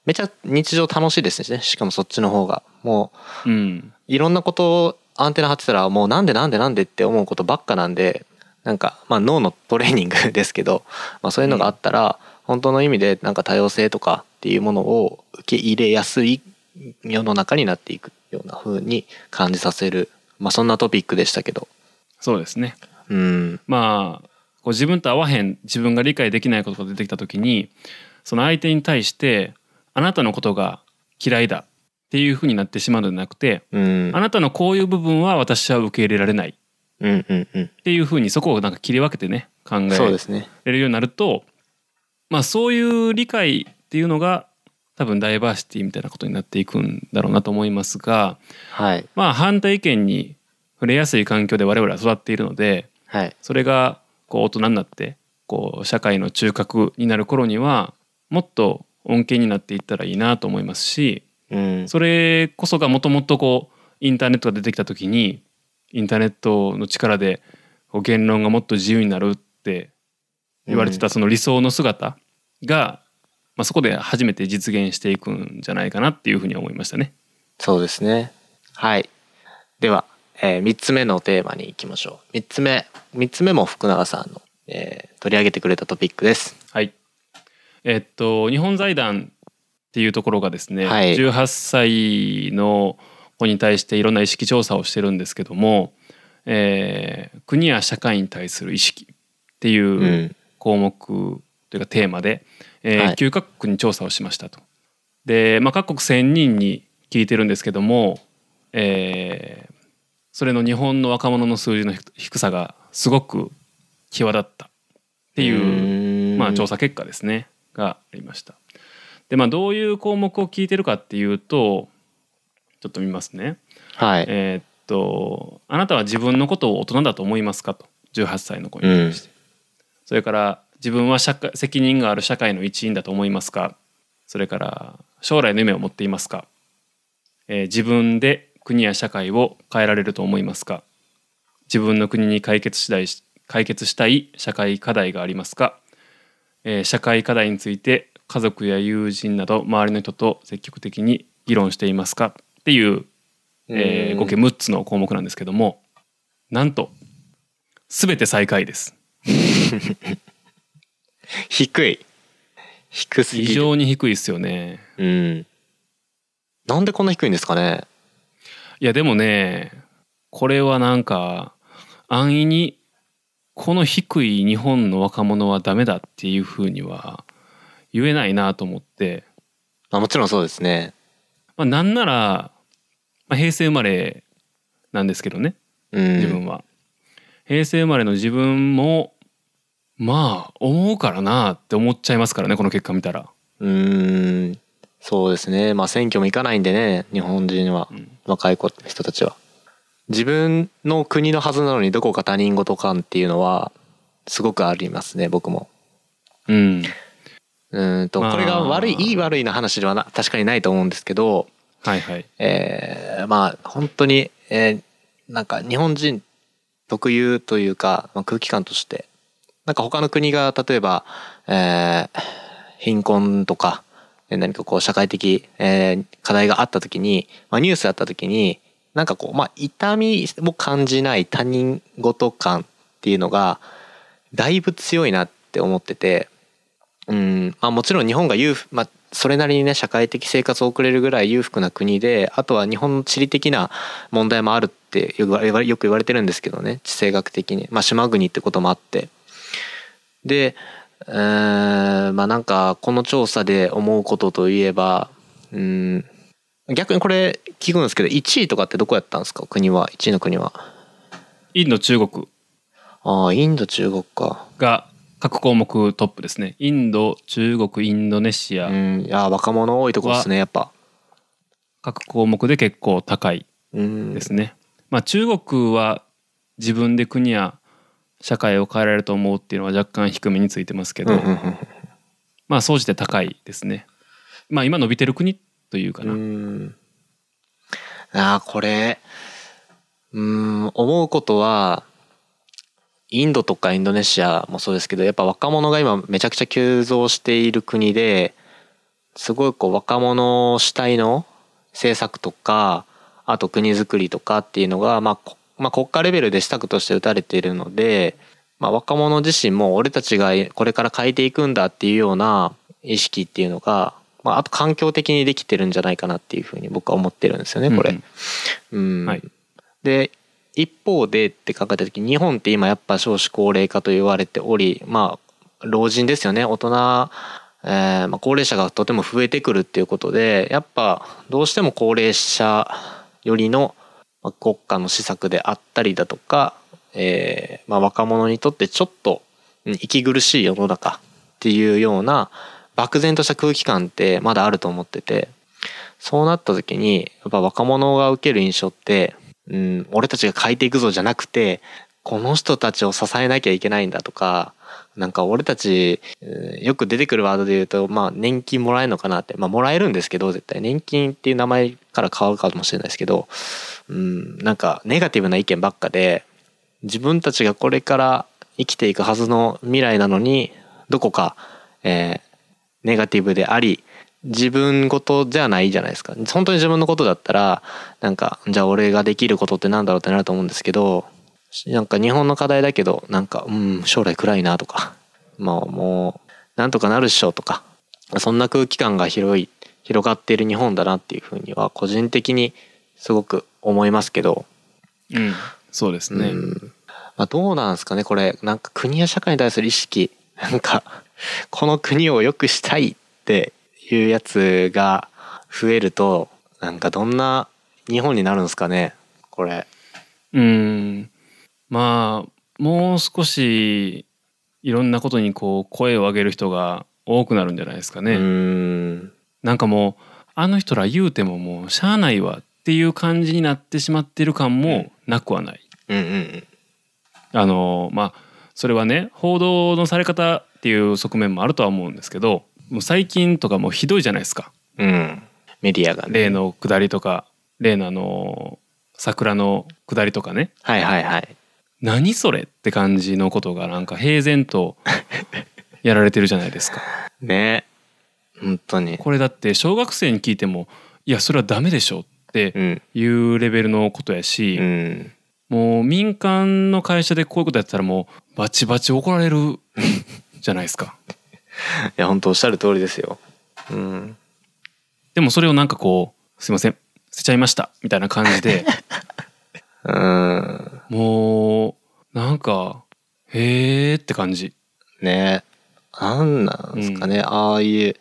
めちゃ日常楽しいですね。しかもそっちの方が。もううん。いろんなことをアンテナ張ってたらもうなんでなんでなんでって思うことばっかなんでなんかまあ脳のトレーニングですけど、まあ、そういうのがあったら本当の意味でなんか多様性とかっていうものを受け入れやすい世の中になっていくような風に感じさせるまあそんなトピックでしたけど。そうですね。うん。まあこう自分と合わへん自分が理解できないことが出てきた時にその相手に対してあなたのことが嫌いだっていうふうになってしまうのではなくてうん。あなたのこういう部分は私は受け入れられない。っていうふうにそこをなんか切り分けてね考えれるようになるとまあそういう理解っていうのが多分ダイバーシティみたいなことになっていくんだろうなと思いますがはい。まあ反対意見に触れやすい環境で我々は育っているのではい。それがこう大人になってこう社会の中核になる頃にはもっと恩恵になっていったらいいなと思いますしうんそれこそがもともとこうインターネットが出てきた時にインターネットの力で言論がもっと自由になるって言われてたその理想の姿が、まあ、そこで初めて実現していくんじゃないかなっていうふうに思いましたね。そうですね。はい。では、えー、3つ目のテーマに行きましょう。3つ目。3つ目も福永さんの、えー取り上げてくれたトピックです。はい。えっと日本財団っていうところがですね、はい18歳の子に対していろんな意識調査をしてるんですけども、えー国や社会に対する意識っていううん項目というかテーマで、えーはい9カ国に調査をしましたと。で、まあ、各国1,000人に聞いてるんですけども、えーそれの日本の若者の数字の低低さがすごく際立ったっていうまあ、調査。査結果ですねがありました。でまあどういう項目を聞いてるかっていうとちょっと見ますね。はい。えーっとあなたは自分のことを大人だと思いますかと。18歳の子に対して、それから自分は社会責任がある社会の一員だと思いますか。それから将来の夢を持っていますか、えー自分で国や社会を変えられると思いますか。自分の国に解決したい解決したい社会課題がありますか、えー社会課題について家族や友人など周りの人と積極的に議論していますか？っていうえー合計6つの項目なんですけどもなんと全て最下位です 低い。低すぎ非る。常に低いですよねうん。なんでこんな低いんですかね？いやでもねこれはなんか安易にこの低い日本の若者はダメだっていうふうには言えないなと思って、まあもちろんそうですね。まあ、なんなら、まあ、平成生まれなんですけどねうん。自分は、平成生まれの自分もまあ思うからなって思っちゃいますからねこの結果見たら。うーん。そうですね。まあ選挙も行かないんでね、日本人は、うん若い子人たちは。自分の国のはずなのにどこか他人事感っていうのはすごくありますね、僕も。うん、うーんと、まあこれが悪い、いい悪いな話ではな確かにないと思うんですけど、はいはい。えーまあ本当に、えーなんか日本人特有というか、まあ、空気感としてなんか他の国が例えば、えー貧困とかえー何かこう社会的、えー課題があった時に、まあ、ニュースだった時になんかこう、まあ、痛みを感じない他人事感っていうのがだいぶ強いなって思っててうんまあ、もちろん日本が裕福、まあ、それなりにね社会的生活を送れるぐらい裕福な国であとは日本の地理的な問題もあるってよく言わよく言われてるんですけどね地政学的に、まあ、島国ってこともあって。で、えーまあなんかこの調査で思うことといえばうん逆にこれ聞くんですけど1位とかってどこやったんですか？国は1位の国は。インド中国。ああインド中国か。が各項目トップですね。インド中国インドネシア、うんいや若者多いとこですねやっぱ。各項目で結構高いうん。ですね。まあ中国は自分で国や社会を変えられると思うっていうのは若干低めについてますけど、まあ総じて高いですね。まあ今伸びてる国というかな。うんあーこれうん思うことはインドとかインドネシアもそうですけどやっぱ若者が今めちゃくちゃ急増している国ですごいこう若者主体の政策とかあと国づくりとかっていうのが、まあまあ、国家レベルで施策として打たれているので、まあ、若者自身も俺たちがこれから変えていくんだっていうような意識っていうのが、まあ、あと環境的にできてるんじゃないかなっていうふうに僕は思ってるんですよねこれ。うん。はい。で一方でって考えた時日本って今やっぱ少子高齢化と言われておりまあ老人ですよね。大人、えーまあ、高齢者がとても増えてくるっていうことでやっぱどうしても高齢者よりのまあ国家の施策であったりだとか、えーまあ、若者にとってちょっとうん息苦しい世の中っていうような漠然とした空気感ってまだあると思っててそうなった時にやっぱ若者が受ける印象って、うん、俺たちが変えていくぞじゃなくてこの人たちを支えなきゃいけないんだとかなんか俺たち、よく出てくるワードで言うと、まあ年金もらえるのかなって、まあもらえるんですけど、絶対。年金っていう名前から変わるかもしれないですけど、うん、なんかネガティブな意見ばっかで、自分たちがこれから生きていくはずの未来なのに、どこか、えーネガティブであり、自分事じゃないじゃないですか。本当に自分のことだったら、なんか、じゃあ俺ができることってなんだろうってなると思うんですけど、なんか日本の課題だけど、なんか、うん、将来暗いなとか、まあもう、なんとかなるっしょとか、そんな空気感が広い、広がっている日本だなっていうふうには、個人的にすごく思いますけど、うん、そうですね。うんまあ、どうなんですかねこれなんか国や社会に対する意識なんかこの国を良くしたいっていうやつが増えるとなんかどんな日本になるんですかねこれ。うん、まあもう少しいろんなことにこう声を上げる人が多くなるんじゃないですかね。ん。なんかもうあの人ら言うてももうしゃあないわっていう感じになってしまってる感もなくはない。うんうん。あのまあそれはね報道のされ方っていう側面もあるとは思うんですけどもう最近とかもうひどいじゃないですか。うん。うんメディアがね。例の下りとか例のあの桜の下りとかね。はいはいはい。何それって感じのことがなんか平然と やられてるじゃないですか。ね。本当に。これだって小学生に聞いてもいやそれはダメでしょってうん。いうレベルのことやし、うんもう民間の会社でこういうことやってたらもうバチバチ怒られる じゃないですか。いや本当おっしゃる通りですよ。うん。でもそれをなんかこう「すいません捨てちゃいました」みたいな感じで。うん。もうなんかへーって感じ。ね。なんなんですかね、ああいう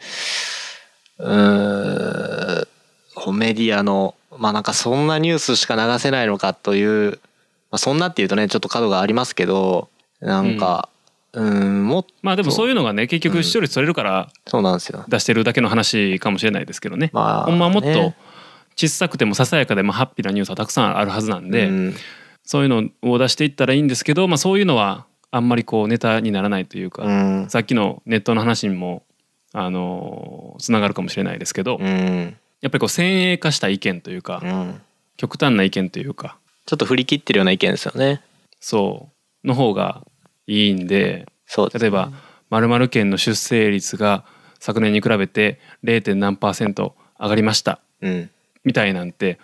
うーんこうメディアのまあなんかそんなニュースしか流せないのかという、まあ、そんなっていうとねちょっと角がありますけどなんかうんもっまあでもそういうのがね結局視聴率取れるからそうなんですよ。出してるだけの話かもしれないですけどね、まあほんまはもっとね。小さくてもささやかでもハッピーなニュースはたくさんあるはずなんで、うん。そういうのを出していったらいいんですけど、まあ、そういうのはあんまりこうネタにならないというか、うん。さっきのネットの話にもあのつながるかもしれないですけど、うん。やっぱりこう先鋭化した意見というか、うん。極端な意見というかちょっと振り切ってるような意見ですよね。そうの方がいいんでそう例えば〇〇県の出生率が昨年に比べて 0. 何パーセント上がりました。うん。みたいなんて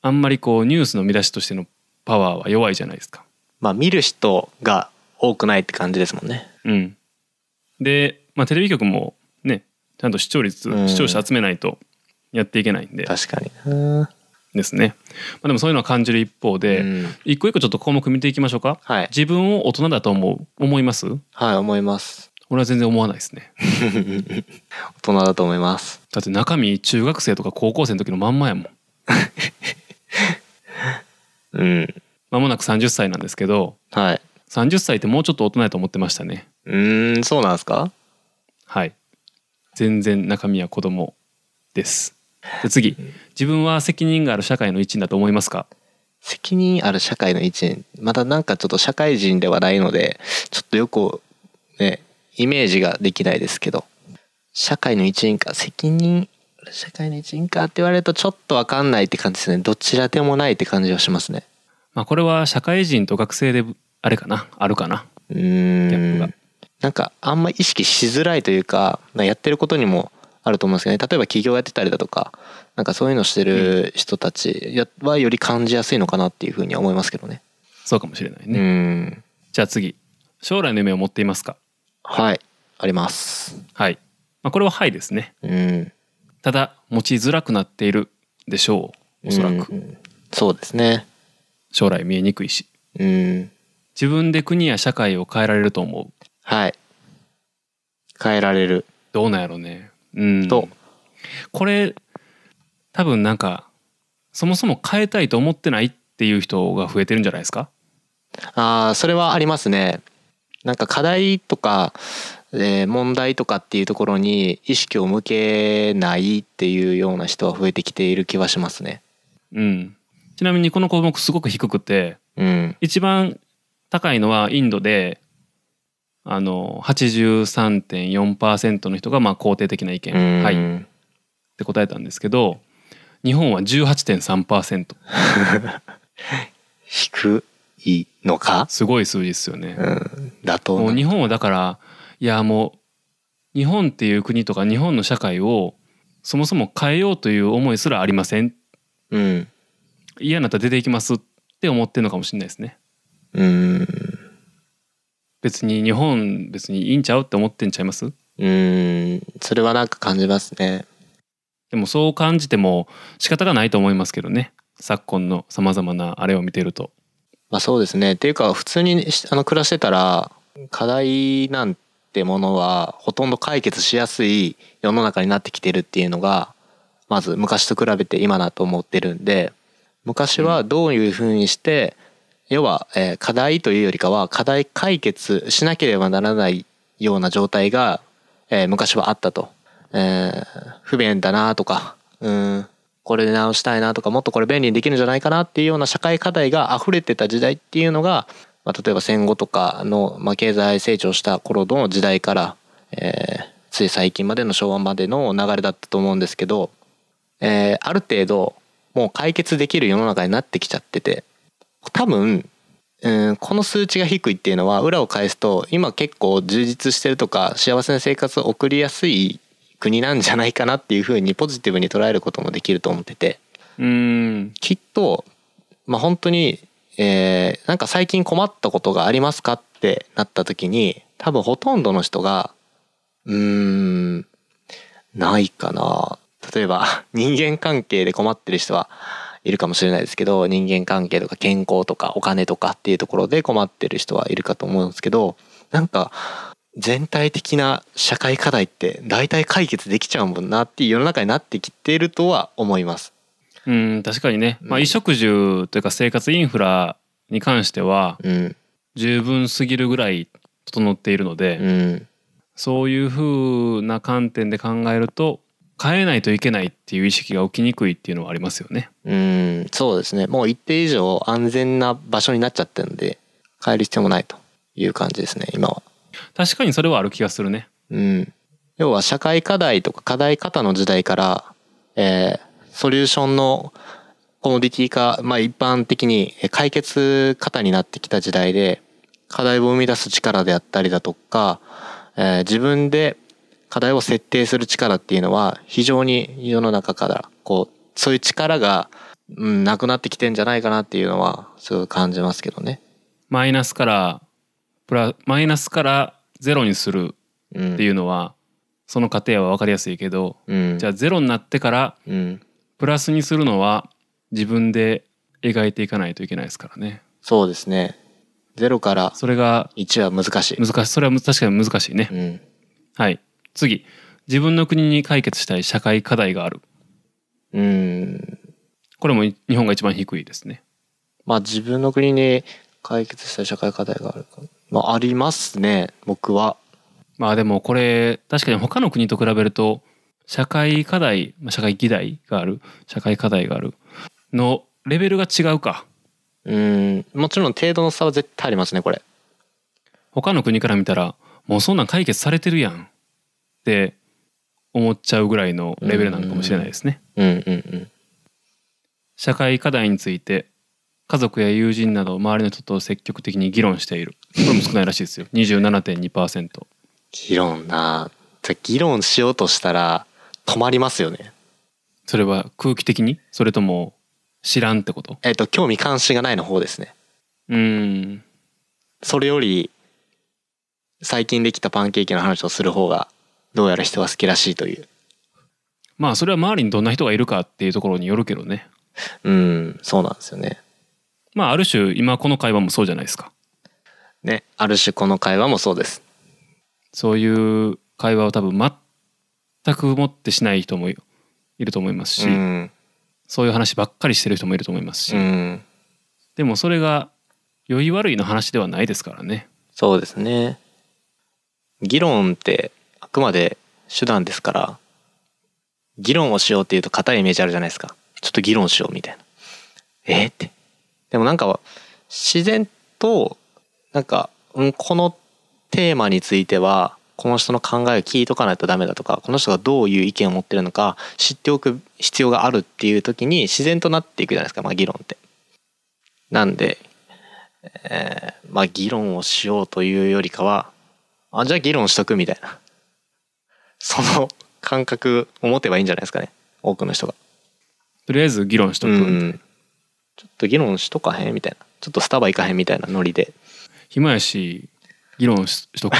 あんまりこうニュースの見出しとしてのパワーは弱いじゃないですか。まあ見る人が多くないって感じですもんね。うん、で、まあ、テレビ局もねちゃんと視聴率、うん。視聴者集めないとやっていけないんで。確かにうんですね、まあ、でもそういうのは感じる一方で、うん。一個一個ちょっと項目見ていきましょうか。はい。自分を大人だと思う思います？はい思います。俺は全然思わないですね。大人だと思います。だって中身中学生とか高校生の時のまんまやもん。うん。間もなく30歳なんですけどはい。30歳ってもうちょっと大人やと思ってましたね。うーんそうなんですか？はい。全然中身は子供ですで次。自分は責任がある社会の一員だと思いますか？責任ある社会の一員。まだなんかちょっと社会人ではないのでちょっとよくねイメージができないですけど。社会の一員か責任ある社会の一員かって言われるとちょっとわかんないって感じですね。どちらでもないって感じがしますね。まあこれは社会人と学生であれかな？あるかな？うギャップが。ーんなんかあんま意識しづらいというかやってることにもあると思うんですけどね。例えば起業やってたりだとかなんかそういうのしてる人たちやはより感じやすいのかなっていうふうには思いますけどね。そうかもしれないうね、ん。じゃあ次。将来の夢を持っていますか？はい。あります。はい、まあ、これははいですね。うん。ただ持ちづらくなっているでしょうおそらく、うん。そうですね。将来見えにくいし。うん。自分で国や社会を変えられると思う。はい。変えられる。どうなんやろうねうんとこれ多分なんかそもそも変えたいと思ってないっていう人が増えてるんじゃないですか？ああそれはありますね。なんか課題とか、えー問題とかっていうところに意識を向けないっていうような人は増えてきている気はしますね。うんちなみにこの項目すごく低くてうん。一番高いのはインドであの83.4%の人がまあ肯定的な意見うん。はい。って答えたんですけど日本は18.3% 低いのか、すごい数字ですよね。うん、だともう日本はだからいやもう日本っていう国とか日本の社会をそもそも変えようという思いすらありません。うん。嫌になったら出ていきますって思ってるのかもしれないですね。うん別に日本別にいいんちゃうって思ってんちゃいます？うんそれはなんか感じますね。でもそう感じても仕方がないと思いますけどね。昨今のさまざまなあれを見てると。まあそうですね。っていうか普通にしあの暮らしてたら課題なんてものはほとんど解決しやすい世の中になってきてるっていうのがまず昔と比べて今だと思ってるんで昔はどういうふうにして、要は、え課題というよりかは課題解決しなければならないような状態が、え昔はあったと、え不便だなとかうん。これで直したいなとかもっとこれ便利にできるんじゃないかなっていうような社会課題が溢れてた時代っていうのが、まあ、例えば戦後とかの、まあ、経済成長した頃の時代から、えーつい最近までの昭和までの流れだったと思うんですけど、えーある程度もう解決できる世の中になってきちゃってて多分うんこの数値が低いっていうのは裏を返すと今結構充実してるとか幸せな生活を送りやすい国なんじゃないかなっていうふうにポジティブに捉えることもできると思ってて。うーん。きっとまあ本当に、えーなんか最近困ったことがありますかってなった時に多分ほとんどの人がうーんないかな。例えば 人間関係で困ってる人はいるかもしれないですけど人間関係とか健康とかお金とかっていうところで困ってる人はいるかと思うんですけどなんか全体的な社会課題って大体解決できちゃうもんなっていう世の中になってきているとは思います。うん確かにね、まあ、うん衣食住というか生活インフラに関してはうん、十分すぎるぐらい整っているので、うん、そういう風な観点で考えると変えないといけないっていう意識が起きにくいっていうのはありますよね。うん、そうですね。もう一定以上安全な場所になっちゃってるんで変える必要もないという感じですね今は。確かにそれはある気がするね。うん、要は社会課題とか課題型の時代から、えーソリューションのコモディティ化、まあ、一般的に解決方になってきた時代で課題を生み出す力であったりだとか、えー自分で課題を設定する力っていうのは非常に世の中からこうそういう力が、うん、なくなってきてんじゃないかなっていうのはすごい感じますけどね。マイナスからプラマイナスからゼロにするうん、っていうのはその過程は分かりやすいけどうん、じゃあゼロになってからうん、プラスにするのは自分で描いていかないといけないですからね。そうですね。ゼロからそれが1は難しい。難しいそれは確かに難しいね。うん。はい次自分の国に解決したい社会課題があるうん。これも日本が一番低いですね。まあ自分の国に解決したい社会課題があるか。まあありますね、僕は。まあでもこれ確かに他の国と比べると社会課題まあ社会議題がある社会課題があるのレベルが違うかうん。もちろん程度の差は絶対ありますね、これ。他の国から見たらもうそんなん解決されてるやんって思っちゃうぐらいのレベルなのかもしれないですね。うんうんうん。社会課題について家族や友人など周りの人と積極的に議論しているこれも少ないらしいですよ27.2%議論なじゃ議論しようとしたら止まりますよね。それは空気的に？それとも知らんってこと？えっ、と、興味関心がないの方ですね。うーんそれより、最近できたパンケーキの話をする方が、どうやら人は好きらしいという。まあそれは周りにどんな人がいるかっていうところによるけどねうん、そうなんですよね。まあある種今この会話もそうじゃないですかね、ある種この会話もそうです。そういう会話を多分全くもってしない人もいると思いますし、うん、そういう話ばっかりしてる人もいると思いますし、うん、でもそれが良い悪いの話ではないですからねそうですね。議論ってあくまで手段ですから、議論をしようっていうと硬いイメージあるじゃないですか。ちょっと議論しようみたいな。えーって。でもなんか自然と、なんか、うん、このテーマについては、この人の考えを聞いとかないとダメだとか、この人がどういう意見を持ってるのか知っておく必要があるっていう時に自然となっていくじゃないですか、まあ議論って。なんで、えーまあ議論をしようというよりかは、あ、じゃあ議論しとくみたいな。その感覚を持てばいいんじゃないですかね。多くの人が。とりあえず議論しとく、うん。ちょっと議論しとかへんみたいな。ちょっとスタバ行かへんみたいなノリで。暇やし議論ししとく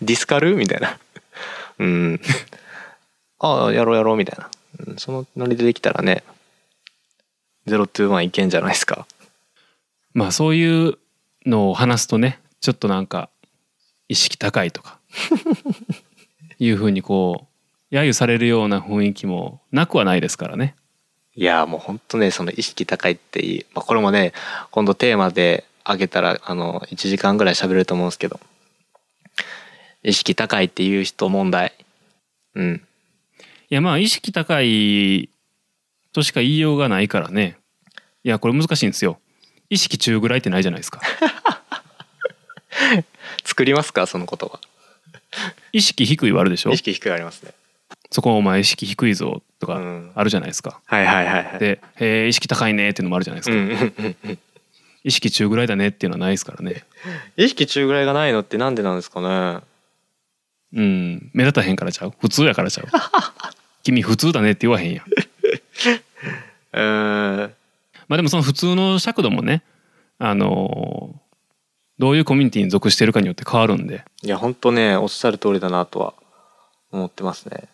ディスカルみたいな。うん。ああ、やろうやろうみたいな。うんそのノリでできたらね、ゼロトゥーワンいけんじゃないですか。まあそういうのを話すとねちょっとなんか意識高いとか いうふうにこう揶揄されるような雰囲気もなくはないですからね。いやもうほんとねその意識高いっていい、まあ、これもね今度テーマであげたらあの1時間ぐらい喋れると思うんですけど。意識高いっていう人問題。うん。いやまあ意識高いとしか言いようがないからね。いやこれ難しいんですよ。意識中ぐらいってないじゃないですか。作りますかその言葉 意識低いはあるでしょ？意識低いありますね。そこお前意識低いぞとかうん。あるじゃないですか、はいはいはいはい。で「へえ意識高いね」っていうのもあるじゃないですか、うんうんうんうん。意識中ぐらいだねっていうのはないですからね。意識中ぐらいがないのってなんでなんですかね？うん。目立たへんからちゃう？普通やからちゃう？君普通だねって言わへんやん。えー、まあでもその普通の尺度もねあのーどういうコミュニティに属してるかによって変わるんで。いや本当ねおっしゃる通りだなとは思ってますね。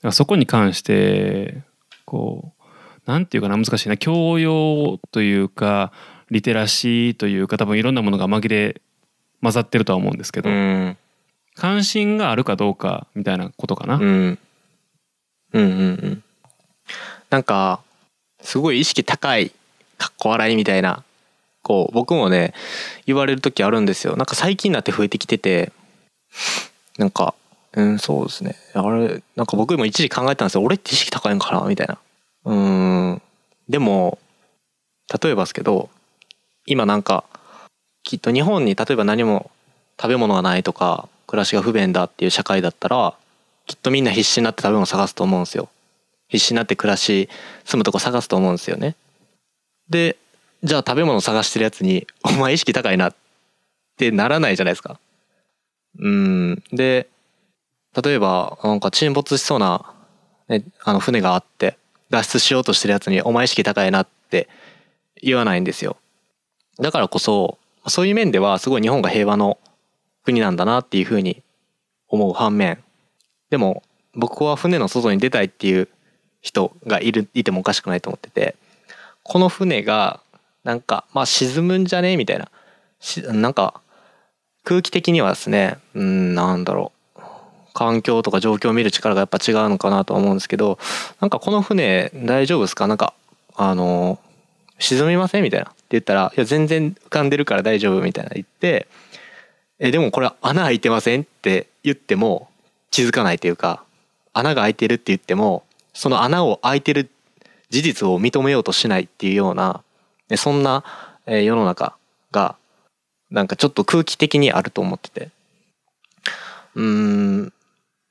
らそこに関してこうなんていうかな難しいな。教養というかリテラシーというか多分いろんなものが紛れ混ざってるとは思うんですけど、うん。関心があるかどうかみたいなことかな。うん。うんうんうん。なんかすごい意識高いかっこ笑いみたいなこう僕もね言われる時あるんですよ。なんか最近になって増えてきててなんかうんそうですね。あれなんか僕も一時考えたんですよ。俺って意識高いんかなみたいな。うん。でも例えばですけど今なんかきっと日本に例えば何も食べ物がないとか暮らしが不便だっていう社会だったらきっとみんな必死になって食べ物探すと思うんですよ。必死になって暮らし住むとこ探すと思うんですよね。でじゃあ食べ物探してるやつに「お前意識高いな」ってならないじゃないですか。うん。で例えばなんか沈没しそうな、ね、あの船があって脱出しようとしてるやつに「お前意識高いな」って言わないんですよ。だからこそそういう面ではすごい日本が平和の国なんだなっていうふうに思う反面でも僕は船の外に出たいっていう人がいるいてもおかしくないと思っててこの船がなんかまあ沈むんじゃね？みたいな。しなんか空気的にはですねうんなんだろう。環境とか状況を見る力がやっぱ違うのかなとは思うんですけどなんかこの船大丈夫ですか？なんかあの沈みません？みたいな。って言ったら「いや全然浮かんでるから大丈夫」みたいな言って「えでもこれ穴開いてません?」って言っても気づかないというか穴が開いてるって言ってもその穴を開いてる事実を認めようとしないっていうようなそんなえ世の中がなんかちょっと空気的にあると思ってて。うん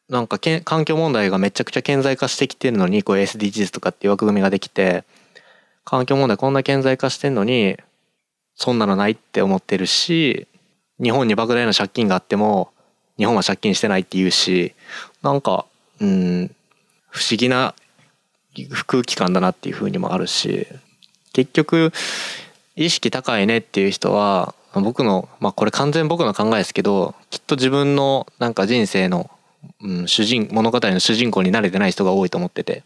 なんかけ環境問題がめちゃくちゃ顕在化してきてるのにこう SDGs とかっていう枠組みができて環境問題こんな顕在化してんのにそんなのないって思ってるし日本に莫大な借金があっても日本は借金してないって言うしなんかうん不思議な空気感だなっていうふうにもあるし。結局意識高いねっていう人は僕のまあこれ完全僕の考えですけどきっと自分のなんか人生の、うん、主人物語の主人公になれてない人が多いと思ってて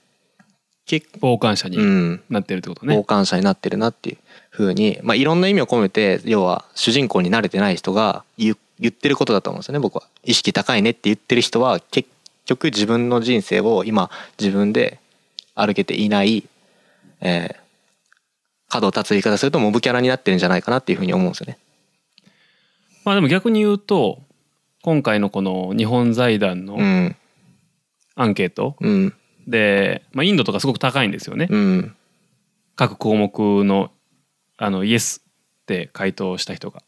結傍観者にうんなってるってことね。傍観者になってるなっていうふうに、まあ、いろんな意味を込めて要は主人公になれてない人が言ってることだと思うんですよね僕は。意識高いねって言ってる人は結局自分の人生を今自分で歩けていない、えー、角を立つ言い方するとモブキャラになってるんじゃないかなっていうふうに思うんですよね。まあでも逆に言うと今回のこの日本財団のうん。アンケートうん。で、まあ、インドとかすごく高いんですよね。うん。各項目のあのイエスって回答した人が。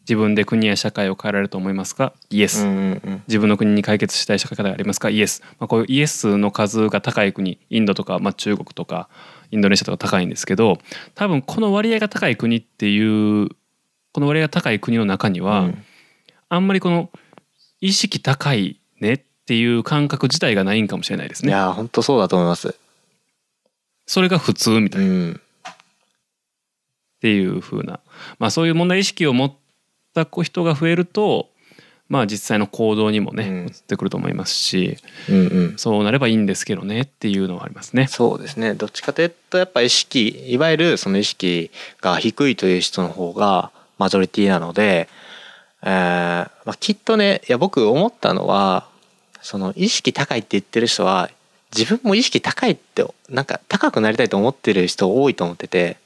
自分で国や社会を変えられると思いますか？イエうス、んうん。自分の国に解決したい社会課題がありますか？イエス、まあ、こういうイエスの数が高い国インドとか、まあ、中国とかインドネシアとか高いんですけど多分この割合が高い国っていうこの割合が高い国の中には、うんあんまりこの意識高いねっていう感覚自体がないんかもしれないですね。いや本当そうだと思います。それが普通みたいなっうんていう風な、まあ、そういう問題意識を持った人が増えるとまあ実際の行動にもね、うん。移ってくると思いますしうんうん。そうなればいいんですけどねっていうのはありますね。そうですね。どっちかというとやっぱ意識いわゆるその意識が低いという人の方がマジョリティなので、えーまあ、きっとねいや僕思ったのはその意識高いって言ってる人は自分も意識高いってなんか高くなりたいと思ってる人多いと思ってて。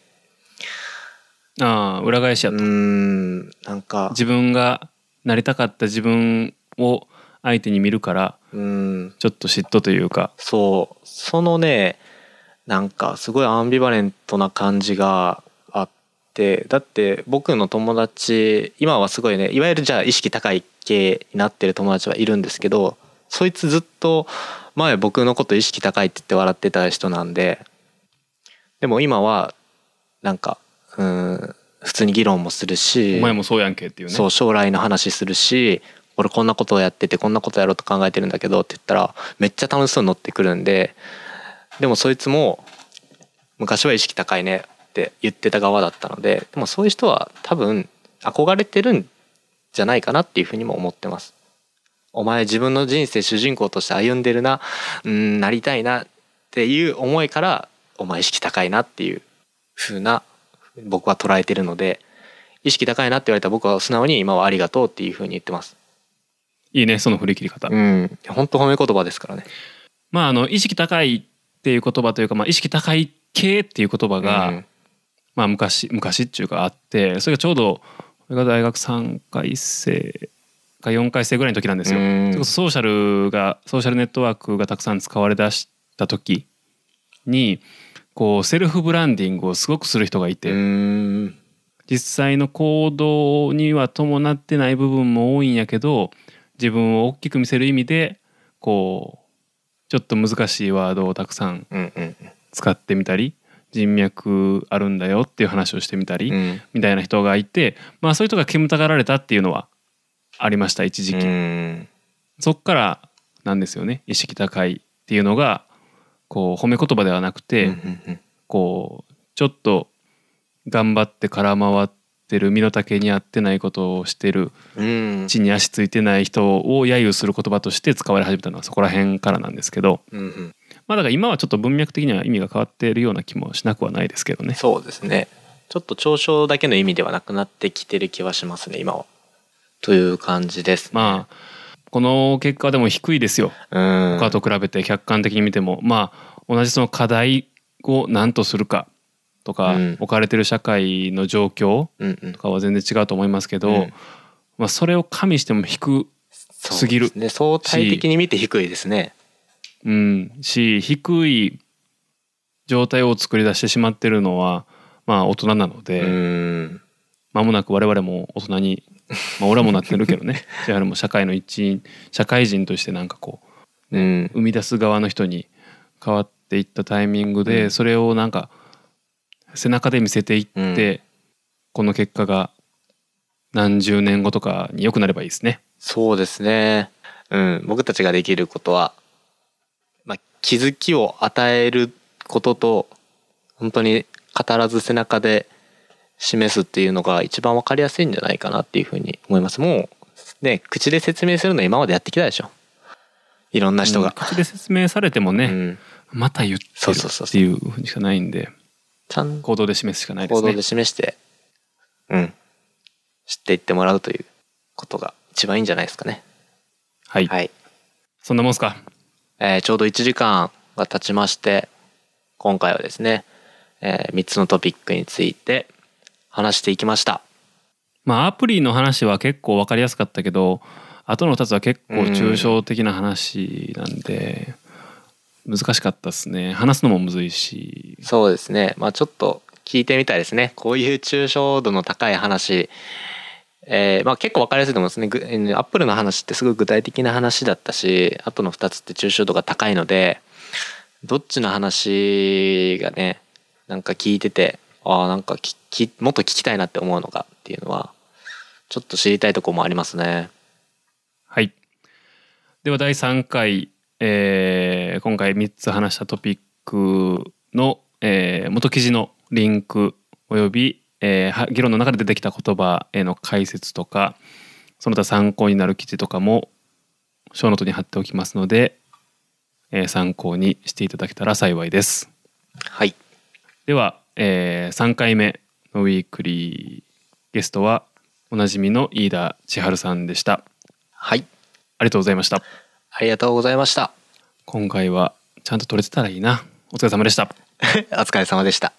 ああ裏返しやと、んなんか。自分がなりたかった自分を相手に見るからうん。ちょっと嫉妬というか。そう。そのねなんかすごいアンビバレントな感じがあってだって僕の友達今はすごいねいわゆるじゃあ意識高い系になってる友達はいるんですけどそいつずっと前僕のこと意識高いって言って笑ってた人なんででも今はなんかうん普通に議論もするしお前もそうやんけっていうねそう将来の話するし俺こんなことをやっててこんなことやろうと考えてるんだけどって言ったらめっちゃ楽しそうに乗ってくるんででもそいつも昔は意識高いねって言ってた側だったのででもそういう人は多分憧れてるんじゃないかなっていうふうにも思ってます。お前自分の人生主人公として歩んでるなうんなりたいなっていう思いからお前意識高いなっていう風な僕は捉えてるので意識高いなって言われたら僕は素直に今はありがとうっていう風に言ってます。いいねその振り切り方、うん。本当褒め言葉ですからね。まああの意識高いっていう言葉というか、まあ、意識高い系っていう言葉が、うん。まあ昔昔っていうかあってそれがちょうど俺が大学3回生か4回生ぐらいの時なんですよ。うん。それこそソーシャルがソーシャルネットワークがたくさん使われだした時にこうセルフブランディングをすごくする人がいて、うん。実際の行動には伴ってない部分も多いんやけど自分を大きく見せる意味でこうちょっと難しいワードをたくさん使ってみたり人脈あるんだよっていう話をしてみたり、うんみたいな人がいてまあそういう人が煙たがられたっていうのはありました一時期、うん。そっからなんですよね。意識高いっていうのがこう褒め言葉ではなくて、こうちょっと頑張って空回ってる身の丈に合ってないことをしてるうん。地に足ついてない人を揶揄する言葉として使われ始めたのはそこら辺からなんですけどまあだから今はちょっと文脈的には意味が変わっているような気もしなくはないですけどね。そうですね。ちょっと嘲笑だけの意味ではなくなってきてる気はしますね今は。という感じですね。まあこの結果はでも低いですよ。うん。他と比べて客観的に見ても。まあ同じその課題を何とするかとか、うん。置かれてる社会の状況うんうん。とかは全然違うと思いますけど、うん。まあ、それを加味しても低すぎるですね。相対的に見て低いですね。うん、し低い状態を作り出してしまってるのはまあ大人なので、うん。間もなく我々も大人にまあ俺らもなってるけどね。千春も社会の一員社会人としてなんかこううん。生み出す側の人に変わっていったタイミングで、うん。それをなんか背中で見せていって、うん。この結果が何十年後とかに良くなればいいですね。そうですね。うん。僕たちができることはまあ気づきを与えることと本当に語らず背中で示すっていうのが一番わかりやすいんじゃないかなっていうふうに思います。もうね口で説明するの今までやってきたでしょ。いろんな人が。うん、口で説明されてもね、うん。また言ってるっていうふうにしかないんでちゃん。行動で示すしかないですね。行動で。示してうん。知っていってもらうということが一番いいんじゃないですかね。はい、はい、そんなもんすか？えーちょうど1時間が経ちまして今回はですね、え3つのトピックについて話していきました。まあアプリの話は結構分かりやすかったけど後の2つは結構抽象的な話なんで、難しかったですね。話すのもむずいし。そうですね。まあちょっと聞いてみたいですね。こういう抽象度の高い話。えーまあ、結構分かりやすいと思うんですね。アップルの話ってすごい具体的な話だったしあとの2つって抽象度が高いのでどっちの話がねなんか聞いててああなんかききもっと聞きたいなって思うのかっていうのはちょっと知りたいところもありますね。はいでは第3回、えー今回3つ話したトピックの、えー元記事のリンクおよび、えーは議論の中で出てきた言葉への解説とかその他参考になる記事とかもショーノートに貼っておきますので、えー参考にしていただけたら幸いです。はいでは、え3回目のウィークリーゲストはおなじみの飯田千春さんでした。はいありがとうございました。ありがとうございました。今回はちゃんと撮れてたらいいな。お疲れ様でした。お疲れ様でした。